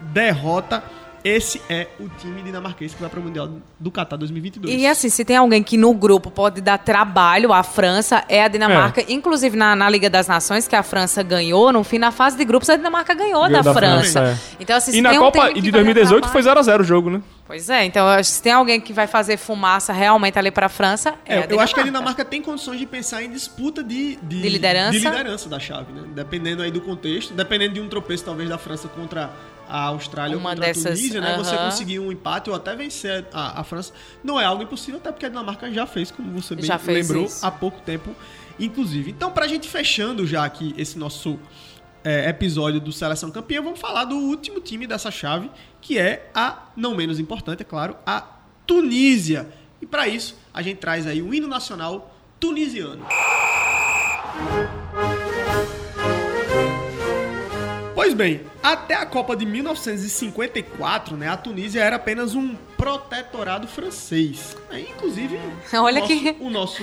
derrota. Esse é o time dinamarquês que vai para o Mundial do Qatar 2022.
E assim, se tem alguém que no grupo pode dar trabalho à França, é a Dinamarca. Inclusive na, na Liga das Nações, que a França ganhou, no fim, na fase de grupos, a Dinamarca ganhou,
Ganhou
da,
da
França.
França,
Então, assim,
E
se
na
tem um
Copa
time que
de
vai dar
2018 foi
trabalho-
0x0 o jogo, né?
Pois é, então se tem alguém que vai fazer fumaça realmente ali pra França, é,
É,
a
eu acho que a Dinamarca tem condições de pensar em disputa de,
De liderança.
de liderança da chave, né? Dependendo aí do contexto, dependendo de um tropeço talvez da França contra a Austrália
Uma
ou contra
dessas,
a Tunísia, né? Você
aham.
conseguir um empate ou até vencer a, a França não é algo impossível, até porque a Dinamarca já fez, como você bem
Já
lembrou, há pouco tempo, inclusive. Então, pra gente fechando já aqui esse nosso é, episódio do Seleção Campeã, vamos falar do último time dessa chave, que é a, não menos importante, é claro, a Tunísia, E para isso, a gente traz aí o hino nacional tunisiano. Pois bem, até a Copa de 1954, né, a Tunísia era apenas um protetorado francês. É, inclusive, [laughs]
Olha
o nosso,
que-
o nosso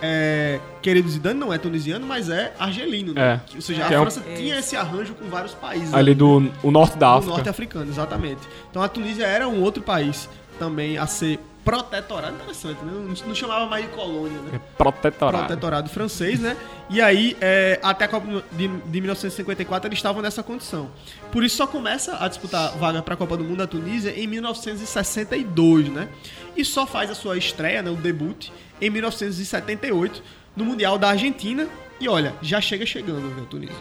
é, querido Zidane não é tunisiano, mas é argelino, né?
É.
Ou seja, a
é um-
França tinha esse arranjo com vários países.
Ali do o norte da África.
norte africano, exatamente. Então a Tunísia era um outro país também a ser protetorado. Interessante, né? Não, não chamava mais de colônia, né?
É protetorado.
protetorado francês, né? E aí, é, até a Copa de, de 1954, eles estavam nessa condição. Por isso só começa a disputar vaga para a Copa do Mundo da Tunísia em 1962, né? E só faz a sua estreia, né, o debut, em 1978, no Mundial da Argentina. E olha, já chega chegando, viu, Tunísia?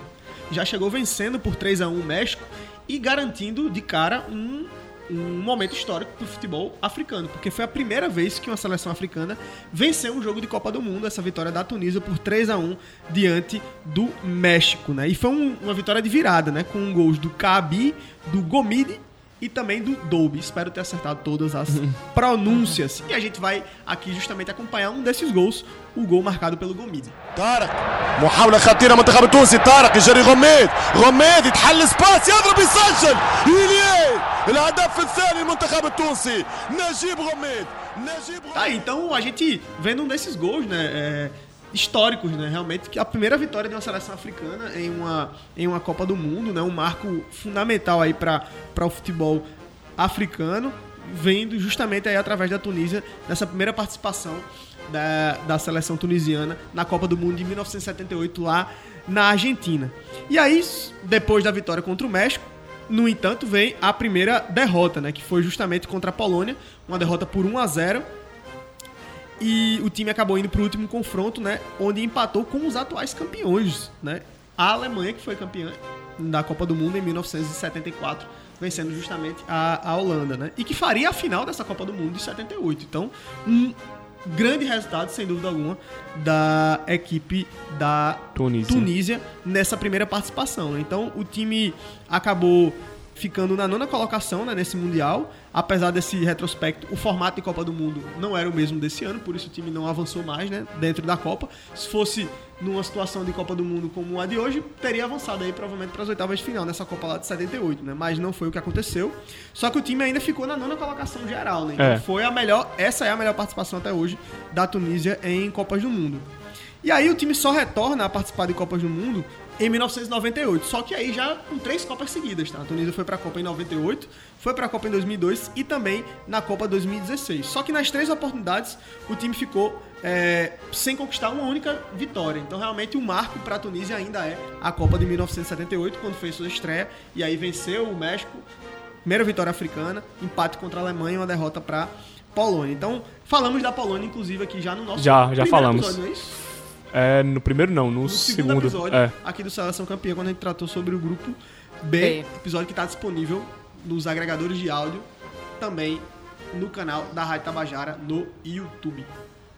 Já chegou vencendo por 3 a 1 o México e garantindo de cara um um momento histórico para o futebol africano, porque foi a primeira vez que uma seleção africana venceu um jogo de Copa do Mundo, essa vitória da Tunísia por 3 a 1 diante do México, né? E foi um- uma vitória de virada, né? Com gols do Kabi, do Gomide e também do Dolby. Espero ter acertado todas as [laughs] pronúncias. E a gente vai aqui justamente acompanhar um desses gols, o gol marcado pelo Gomide.
طارق محاولة خطيرة منتخب التونسي طارق يجري غميد غميد يتحل سباس يضرب يسجل يليه الهدف الثاني للمنتخب التونسي نجيب غميد نجيب غميد
Tá aí, então a gente vendo um desses gols, né? é, históricos, né? Realmente, que a primeira vitória de uma seleção africana em uma, em uma Copa do Mundo, né? Um marco fundamental aí para o futebol africano, vendo justamente aí através da Tunísia nessa primeira participação da, da seleção tunisiana na Copa do Mundo de 1978 lá na Argentina. E aí, depois da vitória contra o México, no entanto, vem a primeira derrota, né? Que foi justamente contra a Polônia, uma derrota por 1 a 0 e o time acabou indo para o último confronto, né? Onde empatou com os atuais campeões, né? A Alemanha, que foi campeã da Copa do Mundo em 1974, vencendo justamente a, a Holanda, né? E que faria a final dessa Copa do Mundo de 78. Então, um grande resultado, sem dúvida alguma, da equipe da
Tunísia.
Tunísia nessa primeira participação. né? Então, o time acabou ficando na nona colocação né, nesse Mundial. Apesar desse retrospecto, o formato de Copa do Mundo não era o mesmo desse ano, por isso o time não avançou mais né, dentro da Copa. Se fosse numa situação de Copa do Mundo como a de hoje, teria avançado aí provavelmente para as oitavas de final nessa Copa lá de 78, né? Mas não foi o que aconteceu. Só que o time ainda ficou na nona colocação geral, né? Então
É.
foi a melhor, essa é a melhor participação até hoje da Tunísia em Copas do Mundo. E aí o time só retorna a participar de Copas do Mundo em 1998. Só que aí já com três Copas seguidas, tá? A Tunísia foi pra Copa em 98, foi pra Copa em 2002 e também na Copa 2016. Só que nas três oportunidades o time ficou é, sem conquistar uma única vitória. Então realmente o marco pra Tunísia ainda é a Copa de 1978, quando fez sua estreia e aí venceu o México Primeira vitória africana, empate contra a Alemanha e uma derrota para Polônia. Então, falamos da Polônia, inclusive, aqui já no nosso
Já, já
primeiro
falamos.
episódio, não é isso?
É, no primeiro não, no,
No segundo,
segundo.
episódio
é.
aqui do Seleção Campeã, quando a gente tratou sobre o grupo B,
B.
episódio que está disponível nos agregadores de áudio, também no canal da Rádio Tabajara no YouTube.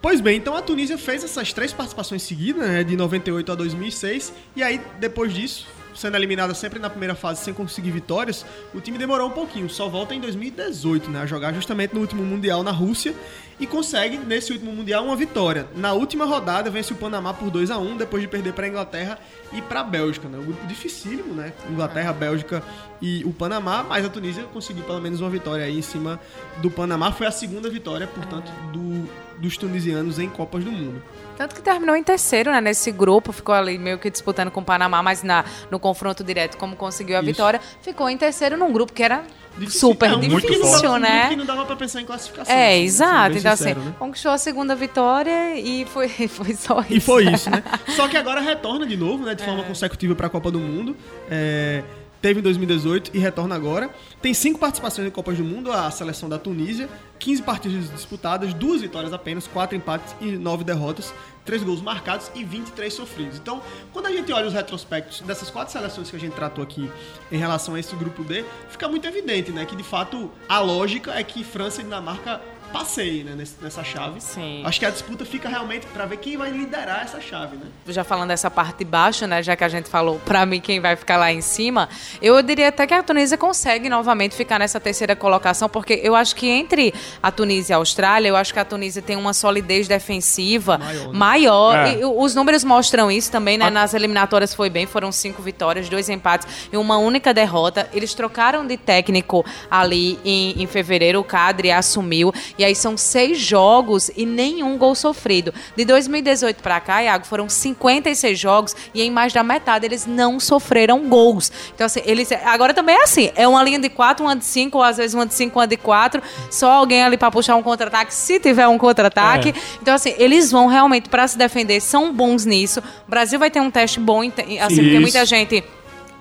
Pois bem, então a Tunísia fez essas três participações seguidas, né, de 98 a 2006, e aí depois disso, sendo eliminada sempre na primeira fase sem conseguir vitórias, o time demorou um pouquinho, só volta em 2018, né, a jogar justamente no último Mundial na Rússia, e consegue, nesse último Mundial, uma vitória. Na última rodada, vence o Panamá por 2 a 1 depois de perder para a Inglaterra e para a Bélgica. Né? Um grupo dificílimo, né? Inglaterra, Bélgica e o Panamá, mas a Tunísia conseguiu pelo menos uma vitória aí em cima do Panamá. Foi a segunda vitória, portanto, do, dos tunisianos em Copas do Mundo.
Tanto que terminou em terceiro, né? Nesse grupo, ficou ali meio que disputando com o Panamá, mas na, no confronto direto, como conseguiu a
Isso.
vitória, ficou em terceiro num grupo que era
Difícil-
super
é não
difícil,
dava- um grupo
né?
que não dava pra pensar em classificação.
É,
assim, sendo
exato.
bem
Então,
sincero,
assim,
né?
conquistou a segunda vitória e foi, [laughs] foi só isso.
E foi isso, né? [laughs] Só que agora retorna de novo, né? De
É.
forma consecutiva para a Copa do Mundo. É, teve em 2018 e retorna agora. Tem cinco participações em Copas do Mundo, a seleção da Tunísia. 15 partidas disputadas, duas vitórias apenas, quatro empates e nove derrotas. Três gols marcados e 23 sofridos. Então, quando a gente olha os retrospectos dessas quatro seleções que a gente tratou aqui em relação a esse grupo D, fica muito evidente, né? Que de fato a lógica é que França e Dinamarca passeie né, nessa chave.
Sim.
Acho que a disputa fica realmente pra ver quem vai liderar essa chave, né?
já falando dessa parte de baixo, né, já que a gente falou pra mim quem vai ficar lá em cima, eu diria até que a Tunísia consegue novamente ficar nessa terceira colocação, porque eu acho que entre a Tunísia e a Austrália, eu acho que a Tunísia tem uma solidez defensiva
Maior,
maior.
né?
É.
E os números mostram isso também, né? Nas eliminatórias foi bem, foram cinco vitórias, dois empates e uma única derrota. Eles trocaram de técnico ali em, em fevereiro, o Cadre assumiu, e aí são seis jogos e nenhum gol sofrido. De 2018 pra cá, Iago, foram 56 jogos e em mais da metade eles não sofreram gols. Então, assim, eles. Agora também é assim: é uma linha de quatro, uma de cinco, ou às vezes uma de cinco, uma de quatro. Só alguém ali pra puxar um contra-ataque, se tiver um contra-ataque. Então, assim, eles vão realmente pra se defender, são bons nisso. O Brasil vai ter um teste bom, assim, porque
Isso.
muita gente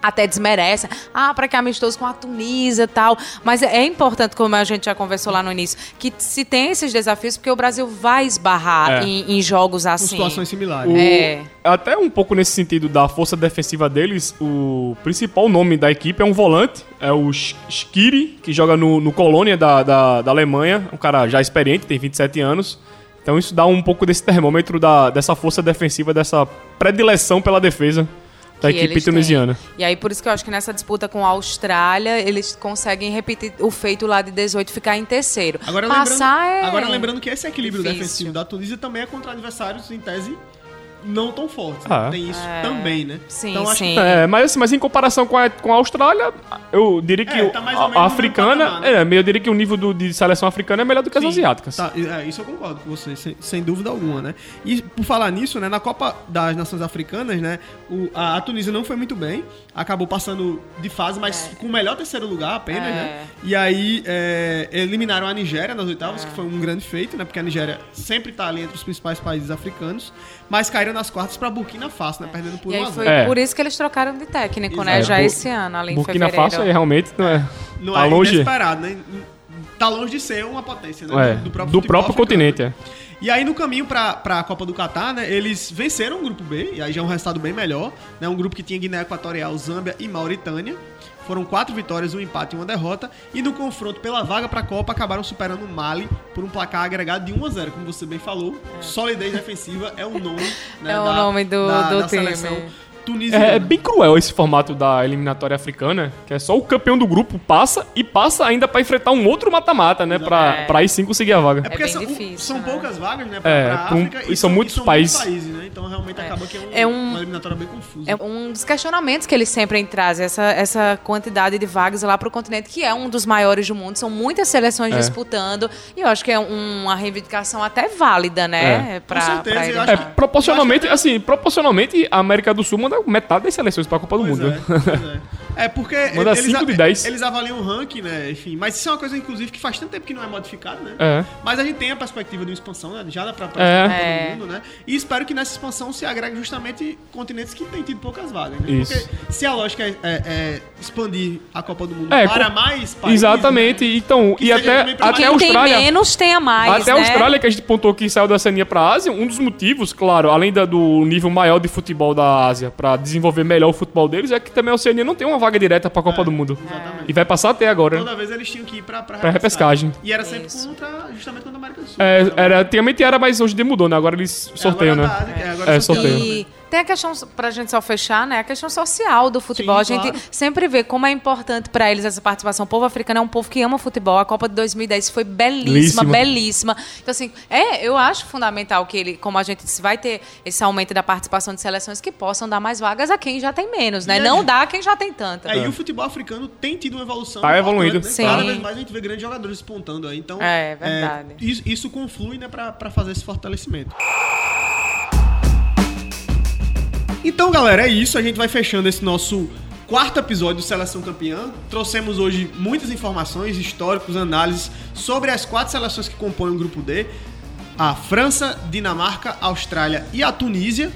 até desmerece. Ah, para que amistoso com a Tunísia e tal. Mas é importante, como a gente já conversou lá no início, que se tem esses desafios, porque o Brasil vai esbarrar
É.
em, em jogos
Com
assim.
situações similares.
O-
É.
Até um pouco nesse sentido da força defensiva deles, o principal nome da equipe é um volante, é o Schiri, que joga no, no Colônia da, da, da Alemanha, um cara já experiente, tem 27 anos. Então isso dá um pouco desse termômetro da, dessa força defensiva, dessa predileção pela defesa da equipe
eles têm.
tunisiana.
E aí, por isso que eu acho que nessa disputa com a Austrália, eles conseguem repetir o feito lá de 18 ficar em terceiro.
Agora
Passar
lembrando,
é...
agora lembrando que esse equilíbrio
difícil.
defensivo da Tunísia também é contra adversários, em tese, não tão fortes. né?
Ah.
Tem isso
É.
também, né?
Sim,
então, acho
sim.
que
É, mas, assim, mas em comparação com a, com a Austrália, eu diria que
É,
o-
tá mais ou
a, a africana.
patamar, né?
É, eu diria que o nível do- de seleção africana é melhor do que as
Sim,
asiáticas.
tá, é, isso eu concordo com você, sem, sem dúvida alguma, né? E por falar nisso, né, na Copa das Nações Africanas, né, o- a, a Tunísia não foi muito bem, acabou passando de fase, mas com o melhor terceiro lugar apenas,
É.
né? E aí é, eliminaram a Nigéria nas oitavas, que foi um grande feito, né? Porque a Nigéria sempre tá ali entre os principais países africanos, mas caíram nas quartas pra Burkina Faso, né? Perdendo por
E
1
aí
a
foi
0.
É.
por isso que eles trocaram de técnico, né?
Exato.
Já
Bu-
esse ano, ali em
Burkina
fevereiro.
Faso é, realmente não é.
Não
tá
é
longe.
inesperado, né? Tá longe de ser uma potência, né?
É,
do,
do
futebol
próprio continente, é.
E aí no caminho pra, pra Copa do Catar, né, eles venceram o grupo B, e aí já é um resultado bem melhor, né, um grupo que tinha Guiné Equatorial, Zâmbia e Mauritânia. Foram quatro vitórias, um empate e uma derrota. E no confronto pela vaga pra Copa, acabaram superando o Mali por um placar agregado de 1 a 0 como você bem falou. Solidez defensiva é o nome, né,
É o nome do- do time.
Tunisiana.
É, é bem cruel esse formato da eliminatória africana, que é só o campeão do grupo passa e passa ainda pra enfrentar um outro mata-mata, né? Pra,
É.
pra aí sim conseguir a vaga.
É porque
bem
são,
difícil,
são
né?
poucas vagas, né, pra,
É,
pra
pra um-
África.
e são muitos países.
né? Então realmente acaba que é, um,
É um-
uma eliminatória bem confusa.
É um dos questionamentos que eles sempre trazem, essa, essa quantidade de vagas lá para o continente, que é um dos maiores do mundo. São muitas seleções
É.
disputando. E eu acho que é um- uma reivindicação até válida, né?
É.
Pra,
Com certeza,
pra
eu
eles.
acho
É,
que-
proporcionalmente, assim, proporcionalmente, a América do Sul manda metade das seleções pra Copa do
Pois
Mundo.
é, pois é. [laughs] É, porque
Manda
eles,
cinco
a-
de dez.
eles avaliam o ranking, né? Enfim, mas isso é uma coisa, inclusive, que faz tanto tempo que não é modificado, né?
É.
Mas a gente tem a perspectiva de uma expansão, né? Já dá pra
É.
Copa
É.
do mundo, né? E espero que nessa expansão se agregue justamente continentes que têm tido poucas vagas, né?
Isso.
Porque se a lógica é, é- é expandir a Copa do Mundo
É,
para
com-
mais países...
Exatamente.
né?
Então,
Que
e até, até
Quem
a Austrália.
tem menos, tenha mais,
Até a
né?
Austrália, que a gente pontou que saiu da Oceania pra Ásia, um dos motivos, claro, além da- do nível maior de futebol da Ásia, pra desenvolver melhor o futebol deles, é que também a Oceania não tem uma vaga direta pra Copa do Mundo.
Exatamente.
E vai passar até agora.
Toda vez eles tinham que ir pra, pra,
Pra repescagem.
E era sempre
Isso.
contra, justamente contra a América do Sul.
É, era, antigamente era, mas hoje demudou, né? Agora eles
é,
sorteiam,
agora
né?
tá, é, agora
É,
sorteio.
sorteio.
E tem a questão, pra gente só fechar, né? A questão social do futebol.
Sim,
a gente
claro.
sempre vê como é importante pra eles essa participação. O povo africano é um povo que ama futebol. A Copa de 2010 foi belíssima,
Belíssima.
belíssima. Então, assim, é, eu acho fundamental que ele, como a gente disse, vai ter esse aumento da participação de seleções que possam dar mais vagas a quem já tem menos, né?
E
Não
aí-
dá a quem já tem tanta.
É, e o futebol africano tem tido uma evolução.
Tá evoluindo.
Né?
Sim.
Cada vez mais a gente vê grandes jogadores despontando aí. Então,
É, verdade.
isso, isso conflui né, pra, pra fazer esse fortalecimento. Então, galera, é isso. A gente vai fechando esse nosso quarto episódio do Seleção Campeã. Trouxemos hoje muitas informações, históricos, análises sobre as quatro seleções que compõem o grupo D: a França, Dinamarca, Austrália e a Tunísia.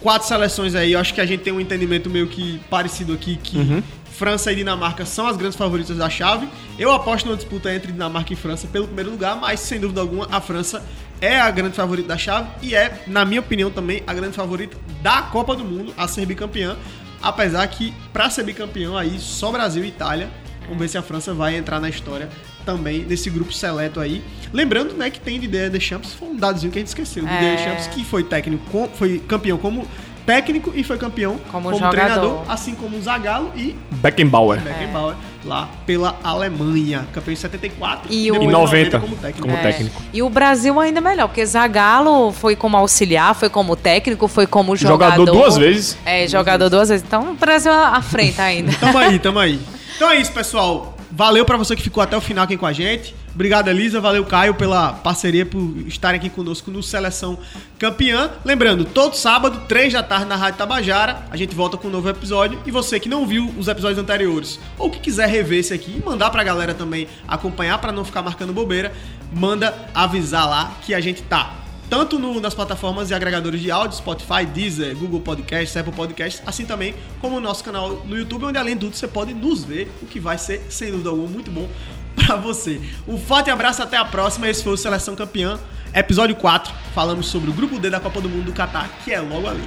Quatro seleções aí, eu acho que a gente tem um entendimento meio que parecido aqui que França e Dinamarca são as grandes favoritas da chave. Eu aposto numa disputa entre Dinamarca e França pelo primeiro lugar, mas sem dúvida alguma a França é a grande favorita da chave e é, na minha opinião, também a grande favorita da Copa do Mundo a ser bicampeã. Apesar que, pra ser bicampeão, aí só Brasil e Itália. Vamos ver se a França vai entrar na história também nesse grupo seleto aí. Lembrando, né, que tem Didier Deschamps, foi um dadozinho que a gente esqueceu.
É.
Didier Deschamps que foi técnico, foi campeão como técnico e foi campeão
Como
como, treinador, assim como o Zagallo e
Beckenbauer.
Beckenbauer lá pela Alemanha, campeão em 74
E o-
depois
Em 90,
como técnico.
como
É.
técnico.
E o Brasil ainda melhor, porque Zagallo foi como auxiliar, foi como técnico, foi como jogador.
Jogador duas vezes.
É, jogador duas vezes. Então o Brasil à frente ainda.
Tamo aí, [laughs] tamo aí. Então é isso, pessoal. Valeu pra você que ficou até o final aqui com a gente. Obrigado, Elisa. Valeu, Caio, pela parceria, por estarem aqui conosco no Seleção Campeã. Lembrando, todo sábado, 3 da tarde, na Rádio Tabajara, a gente volta com um novo episódio. E você que não viu os episódios anteriores, ou que quiser rever esse aqui e mandar pra galera também acompanhar pra não ficar marcando bobeira, manda avisar lá que a gente tá tanto no- nas plataformas e agregadores de áudio, Spotify, Deezer, Google Podcasts, Apple Podcasts, assim também como o nosso canal no YouTube, onde além de tudo você pode nos ver, o que vai ser, sem dúvida alguma, muito bom [laughs] pra você. Um forte abraço, até a próxima. Esse foi o Seleção Campeã, episódio 4. Falamos sobre o Grupo D da Copa do Mundo do Catar, que é logo ali.